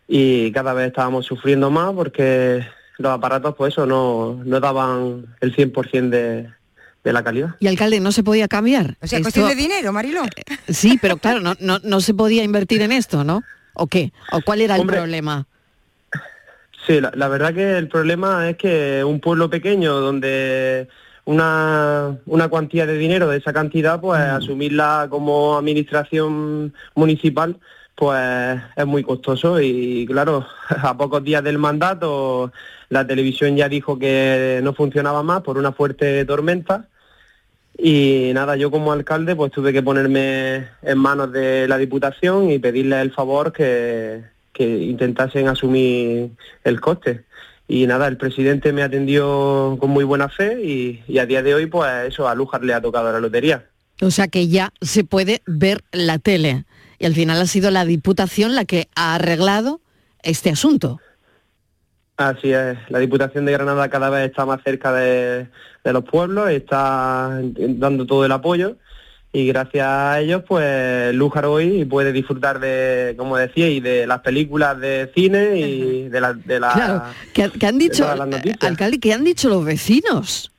y cada vez estábamos sufriendo más porque los aparatos pues eso no, no daban el 100% de, de la calidad. Y alcalde, ¿no se podía cambiar? O sea, Esto- cuestión de dinero, Mariló. Sí, pero claro, no, no, no se podía invertir en esto, ¿no? ¿O qué? ¿O cuál era el Hombre, problema? Sí, la, la verdad que el problema es que un pueblo pequeño donde una, una cuantía de dinero de esa cantidad, pues asumirla como administración municipal, pues es muy costoso. Y claro, a pocos días del mandato la televisión ya dijo que no funcionaba más por una fuerte tormenta. Y nada, yo como alcalde pues tuve que ponerme en manos de la Diputación y pedirle el favor que, que intentasen asumir el coste. Y nada, el presidente me atendió con muy buena fe y, y a día de hoy pues eso, a Lújar le ha tocado la lotería. O sea que ya se puede ver la tele. Y al final ha sido la Diputación la que ha arreglado este asunto. Así es, la Diputación de Granada cada vez está más cerca de, de los pueblos, está dando todo el apoyo y gracias a ellos pues Lújar hoy puede disfrutar de, como decía, y de las películas de cine y de la... De la Claro, que, que han dicho, las alcalde, que han dicho los vecinos.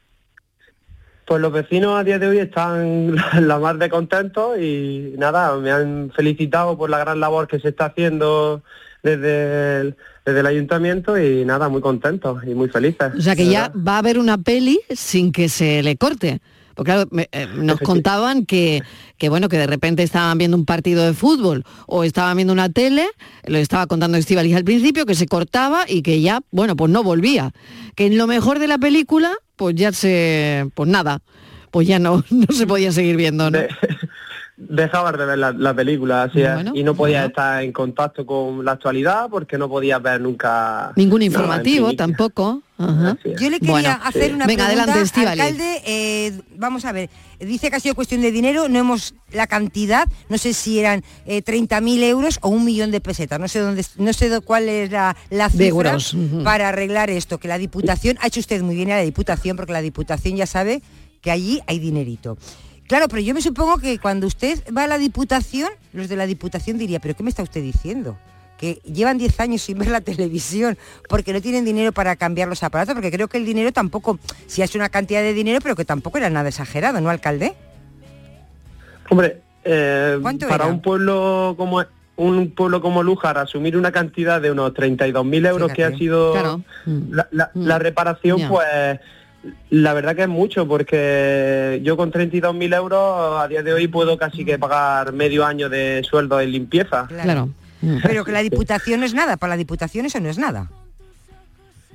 Pues los vecinos a día de hoy están la más de contentos y nada, me han felicitado por la gran labor que se está haciendo desde el, desde el ayuntamiento y nada, muy contentos y muy felices. O sea que ya va a haber una peli sin que se le corte. Porque claro, me- eh, nos contaban que, que bueno, que de repente estaban viendo un partido de fútbol o estaban viendo una tele, lo estaba contando Estivaliz al principio, que se cortaba y que ya, bueno, pues no volvía. Que en lo mejor de la película, pues ya se, pues nada, pues ya no, no se podía seguir viendo, ¿no? Dejabas de ver la, la película así es, Bueno, y no podías estar en contacto con la actualidad porque no podías ver nunca Ningún informativo tampoco. Ajá. Yo le quería Bueno, hacer una Venga, pregunta, adelante, alcalde. eh, vamos a ver, dice que ha sido cuestión de dinero, no hemos la cantidad, no sé si eran eh, 30.000 euros o un millón de pesetas, no sé dónde, no sé cuál es la, la cifra euros, para arreglar esto. Que la Diputación ha hecho usted muy bien a la Diputación, porque la Diputación ya sabe que allí hay dinerito. Claro, pero yo me supongo que cuando usted va a la Diputación, los de la Diputación diría, pero ¿qué me está usted diciendo? Que llevan 10 años sin ver la televisión porque no tienen dinero para cambiar los aparatos, porque creo que el dinero tampoco, si es una cantidad de dinero, pero que tampoco era nada exagerado, ¿no, alcalde? Hombre, eh, ¿Cuánto para era? un pueblo como un pueblo como Lújar asumir una cantidad de unos 32.000 euros que ha sido Claro. la, la- la reparación, pues la verdad que es mucho, porque yo con 32.000 euros a día de hoy puedo casi que pagar medio año de sueldo en limpieza. Claro. Pero que la Diputación no es nada, para la Diputación eso no es nada.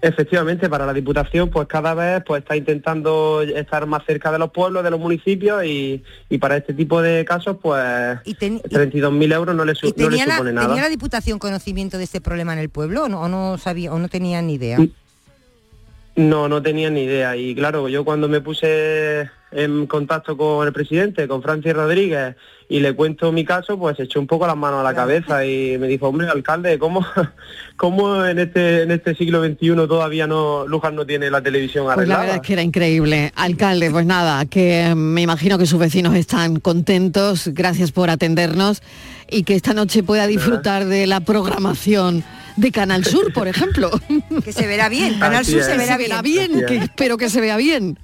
Efectivamente, para la Diputación, pues cada vez pues está intentando estar más cerca de los pueblos, de los municipios y, y para este tipo de casos, pues 32.000 euros no le, su- ¿Y no le la, supone nada. tenía la Diputación conocimiento de este problema en el pueblo o no, o no sabía o no tenía ni idea? No, no tenía ni idea. Y claro, yo cuando me puse en contacto con el presidente, con Francis Rodríguez, y le cuento mi caso, pues echó un poco las manos a la cabeza y me dijo, hombre, alcalde, ¿cómo, cómo en este en este siglo XXI todavía no Luján no tiene la televisión Pues la arreglada? verdad es que era increíble. Alcalde, pues nada, que me imagino que sus vecinos están contentos, gracias por atendernos y que esta noche pueda disfrutar de la programación de Canal Sur, por ejemplo. Que se verá bien, Canal Así Sur es. se verá se verá bien. bien, que espero que se vea bien.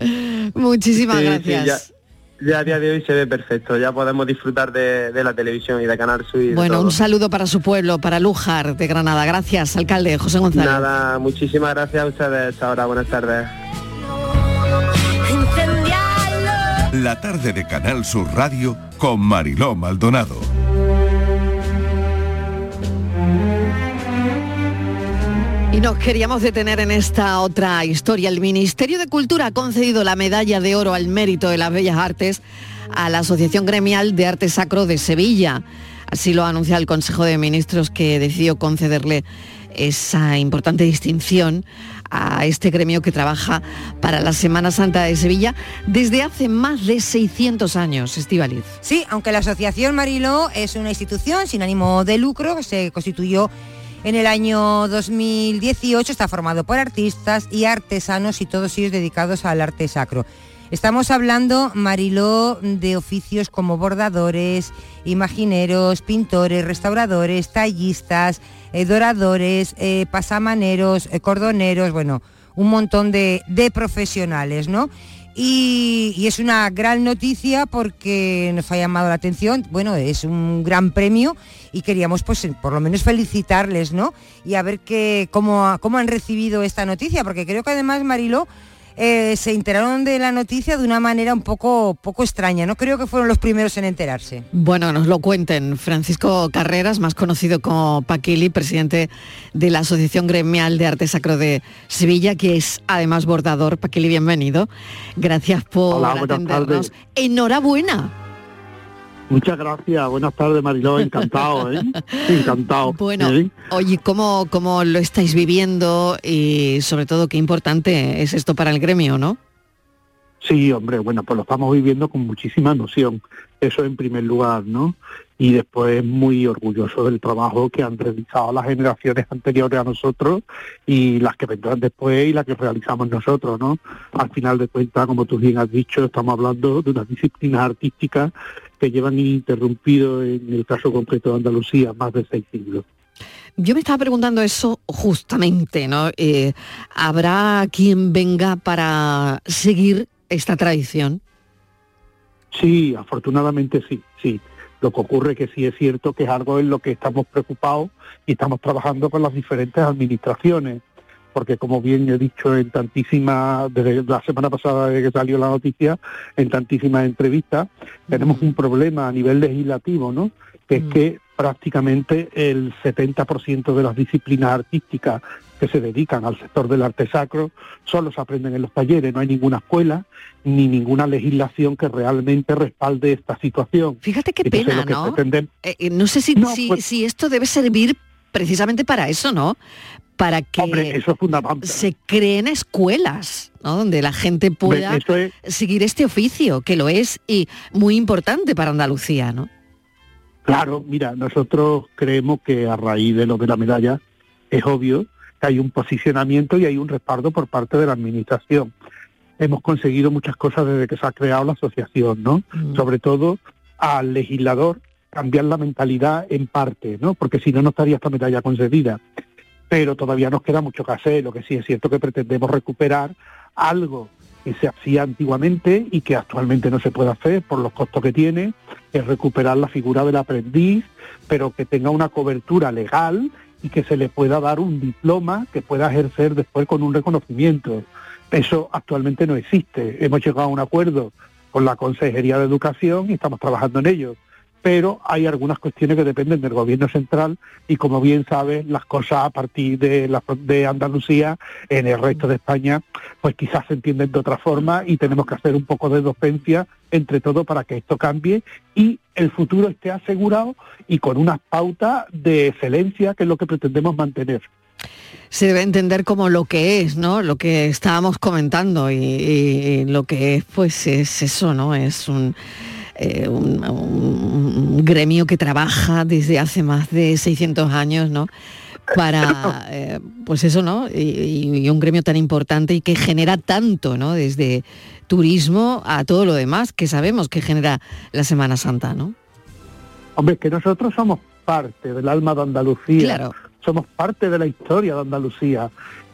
Muchísimas Sí, sí, gracias. ya, ya a día de hoy se ve perfecto, ya podemos disfrutar de, de la televisión y de Canal Sur y Bueno, todo. un saludo para su pueblo, para Lújar de Granada. Gracias, alcalde José González. Nada, muchísimas gracias a ustedes. Ahora, buenas tardes. La tarde de Canal Sur Radio con Mariló Maldonado. Y nos queríamos detener en esta otra historia. El Ministerio de Cultura ha concedido la medalla de oro al mérito de las bellas artes a la Asociación Gremial de Arte Sacro de Sevilla. Así lo ha anunciado el Consejo de Ministros que decidió concederle esa importante distinción a este gremio que trabaja para la Semana Santa de Sevilla desde hace más de 600 años, Estivaliz. Sí, aunque la Asociación Mariló es una institución sin ánimo de lucro, se constituyó en el año 2018, está formado por artistas y artesanos y todos ellos dedicados al arte sacro. Estamos hablando, Mariló, de oficios como bordadores, imagineros, pintores, restauradores, tallistas, eh, doradores, eh, pasamaneros, eh, cordoneros, bueno, un montón de, de profesionales, ¿no? Y, es una gran noticia porque nos ha llamado la atención, bueno, es un gran premio y queríamos pues por lo menos felicitarles, ¿no? Y a ver cómo, cómo han recibido esta noticia, porque creo que además, Mariló, eh, se enteraron de la noticia de una manera un poco, poco extraña, no creo que fueron los primeros en enterarse. Bueno, nos lo cuenten. Francisco Carreras, más conocido como Paquili, presidente de la Asociación Gremial de Arte Sacro de Sevilla, que es además bordador. Paquili, bienvenido. Gracias por Hola, atendernos. Enhorabuena. Muchas gracias, buenas tardes Mariló, encantado, ¿eh? Encantado. Bueno, ¿eh? oye, ¿cómo, ¿cómo lo estáis viviendo y sobre todo qué importante es esto para el gremio, no? Sí, hombre, bueno, pues lo estamos viviendo con muchísima noción, eso en primer lugar, ¿no? Y después muy orgulloso del trabajo que han realizado las generaciones anteriores a nosotros y las que vendrán después y las que realizamos nosotros, ¿no? Al final de cuentas, como tú bien has dicho, estamos hablando de unas disciplinas artísticas que llevan ininterrumpido, en el caso concreto de Andalucía, más de seis siglos. Yo me estaba preguntando eso justamente, ¿no? Eh, ¿Habrá quien venga para seguir esta tradición? Sí, afortunadamente sí, sí. Lo que ocurre que sí es cierto que es algo en lo que estamos preocupados y estamos trabajando con las diferentes administraciones, porque como bien he dicho en tantísimas, desde la semana pasada de que salió la noticia, en tantísimas entrevistas, tenemos un problema a nivel legislativo, ¿no? Que es que prácticamente el 70% de las disciplinas artísticas que se dedican al sector del arte sacro solo se aprenden en los talleres, no hay ninguna escuela ni ninguna legislación que realmente respalde esta situación. Fíjate qué Entonces, pena, ¿no? pretenden- Eh, eh, no sé si, No, si, pues- si esto debe servir precisamente para eso, ¿no? Para que Hombre, eso es se creen escuelas, ¿no? Donde la gente pueda es- seguir este oficio, que lo es y muy importante para Andalucía, ¿no? Claro, mira, nosotros creemos que a raíz de lo de la medalla es obvio que hay un posicionamiento y hay un respaldo por parte de la administración. Hemos conseguido muchas cosas desde que se ha creado la asociación, ¿no? Sobre todo al legislador cambiar la mentalidad en parte, ¿no? Porque si no, no estaría esta medalla concedida. Pero todavía nos queda mucho que hacer. Lo que sí es cierto que pretendemos recuperar algo que se hacía antiguamente y que actualmente no se puede hacer por los costos que tiene, es recuperar la figura del aprendiz, pero que tenga una cobertura legal y que se le pueda dar un diploma que pueda ejercer después con un reconocimiento. Eso actualmente no existe. Hemos llegado a un acuerdo con la Consejería de Educación y estamos trabajando en ello. Pero hay algunas cuestiones que dependen del gobierno central y como bien sabes, las cosas a partir de, la, de Andalucía en el resto de España, pues quizás se entienden de otra forma y tenemos que hacer un poco de docencia entre todo para que esto cambie y el futuro esté asegurado y con unas pautas de excelencia que es lo que pretendemos mantener. se debe entender como lo que es, ¿no? Lo que estábamos comentando y, y lo que es, pues es eso, ¿no? Es un, eh, un- un- un gremio que trabaja desde hace más de 600 años, ¿no? Para, eh, pues eso, ¿no? Y, un gremio tan importante y que genera tanto, ¿no? Desde turismo a todo lo demás que sabemos que genera la Semana Santa, ¿no? Hombre, que nosotros somos parte del alma de Andalucía, Claro. somos parte de la historia de Andalucía.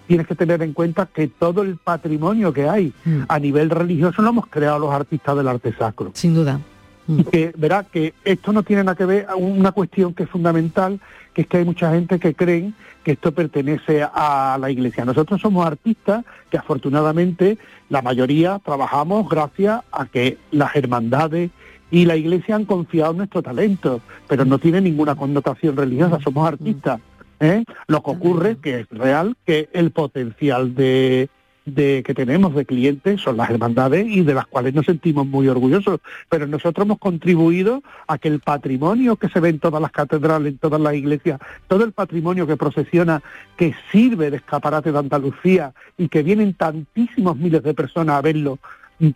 Tienes que tener en cuenta que todo el patrimonio que hay a nivel religioso lo hemos creado los artistas del arte sacro. Sin duda. Y que verá que esto no tiene nada que ver a una cuestión que es fundamental, que es que hay mucha gente que creen que esto pertenece a la iglesia. Nosotros somos artistas que afortunadamente la mayoría trabajamos gracias a que las hermandades y la iglesia han confiado en nuestro talento, pero no tiene ninguna connotación religiosa, somos artistas. ¿eh? Lo que ocurre que es real que el potencial de, de que tenemos de clientes son las hermandades y de las cuales nos sentimos muy orgullosos. Pero nosotros hemos contribuido a que el patrimonio que se ve en todas las catedrales, en todas las iglesias, todo el patrimonio que procesiona, que sirve de escaparate de Andalucía y que vienen tantísimos miles de personas a verlo,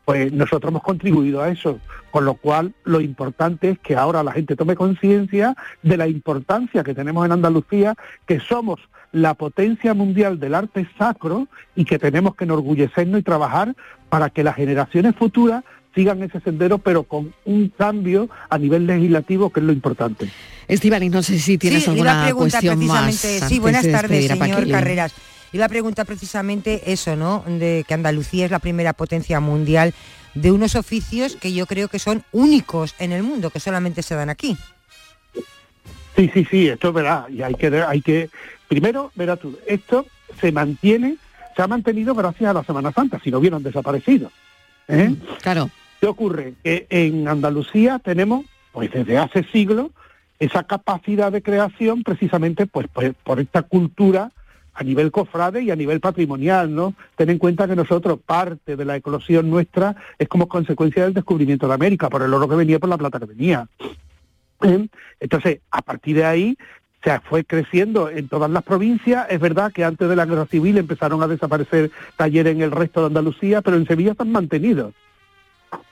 pues nosotros hemos contribuido a eso, con lo cual lo importante es que ahora la gente tome conciencia de la importancia que tenemos en Andalucía, que somos la potencia mundial del arte sacro y que tenemos que enorgullecernos y trabajar para que las generaciones futuras sigan ese sendero, pero con un cambio a nivel legislativo, que es lo importante. Estivali, no sé si tienes Sí, alguna cuestión más. precisamente, sí, buenas de tardes, señor. Carreras. Iba a preguntar precisamente eso, ¿no? De que Andalucía es la primera potencia mundial de unos oficios que yo creo que son únicos en el mundo, que solamente se dan aquí. Sí, sí, sí, esto es verdad. Y hay que, hay que, primero, verás tú, esto se mantiene, se ha mantenido gracias a la Semana Santa, si no hubieran desaparecido. ¿eh? Claro. ¿Qué ocurre? Que en Andalucía tenemos, pues desde hace siglos, esa capacidad de creación precisamente pues, pues por esta cultura a nivel cofrade y a nivel patrimonial, ¿no? Ten en cuenta que nosotros, parte de la eclosión nuestra es como consecuencia del descubrimiento de América, por el oro que venía, por la plata que venía. ¿Eh? Entonces, a partir de ahí se fue creciendo en todas las provincias. Es verdad que antes de la guerra civil empezaron a desaparecer talleres en el resto de Andalucía, pero en Sevilla están mantenidos.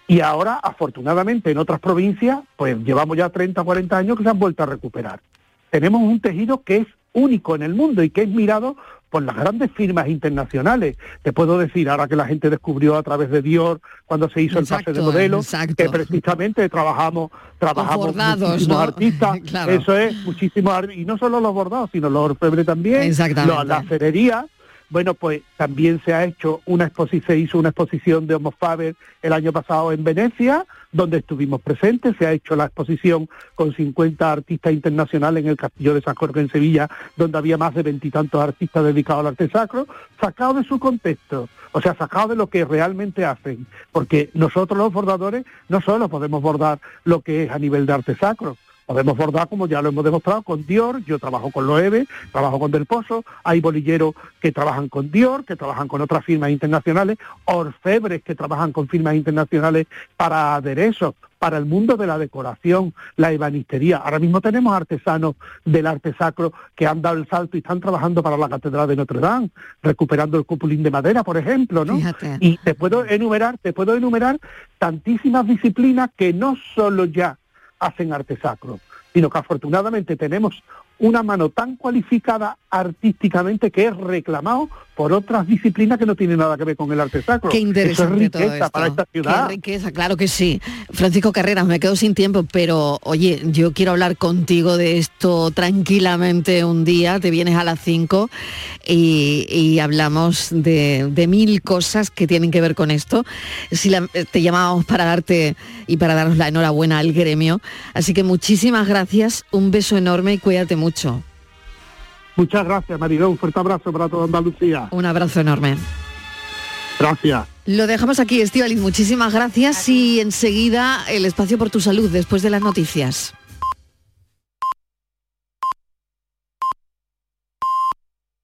Y ahora, afortunadamente, en otras provincias, pues llevamos ya 30 o 40 años que se han vuelto a recuperar. Tenemos un tejido que es único en el mundo y que es mirado por las grandes firmas internacionales. Te puedo decir, ahora que la gente descubrió a través de Dior, cuando se hizo el pase de modelo, exacto. que precisamente trabajamos, trabajamos bordados, muchísimos ¿no? artistas, Claro. eso es, muchísimos, y no solo los bordados, sino los orfebres también, Exactamente. lo- la cerería, Bueno, pues también se ha hecho una exposición, se hizo una exposición de Homo Faber el año pasado en Venecia, donde estuvimos presentes, se ha hecho la exposición con 50 artistas internacionales en el Castillo de San Jorge en Sevilla, donde había más de veintitantos artistas dedicados al arte sacro, sacado de su contexto, o sea, sacado de lo que realmente hacen, porque nosotros los bordadores no solo podemos bordar lo que es a nivel de arte sacro, Podemos bordar, como ya lo hemos demostrado, con Dior, yo trabajo con Loewe, trabajo con Del Pozo, hay bolilleros que trabajan con Dior, que trabajan con otras firmas internacionales, orfebres que trabajan con firmas internacionales para aderezos, para el mundo de la decoración, la ebanistería. Ahora mismo tenemos artesanos del arte sacro que han dado el salto y están trabajando para la Catedral de Notre Dame, recuperando el cupulín de madera, por ejemplo, ¿no? Y te puedo enumerar, te puedo enumerar tantísimas disciplinas que no solo ya hacen arte sacro, sino que afortunadamente tenemos una mano tan cualificada artísticamente que es reclamado por otras disciplinas que no tienen nada que ver con el arte sacro. Qué interesante Eso es riqueza para esta ciudad. Qué riqueza, claro que sí. Francisco Carreras, me quedo sin tiempo, pero oye, yo quiero hablar contigo de esto tranquilamente un día, te vienes a las 5 y, hablamos de, mil cosas que tienen que ver con esto. Si te llamamos para darte y para daros la enhorabuena al gremio. Así que muchísimas gracias, un beso enorme y cuídate mucho. Muchas gracias, Mariló. Un fuerte abrazo para toda Andalucía. Un abrazo enorme. Gracias. Lo dejamos aquí, Estivaliz. Muchísimas gracias y enseguida el espacio por tu salud después de las noticias.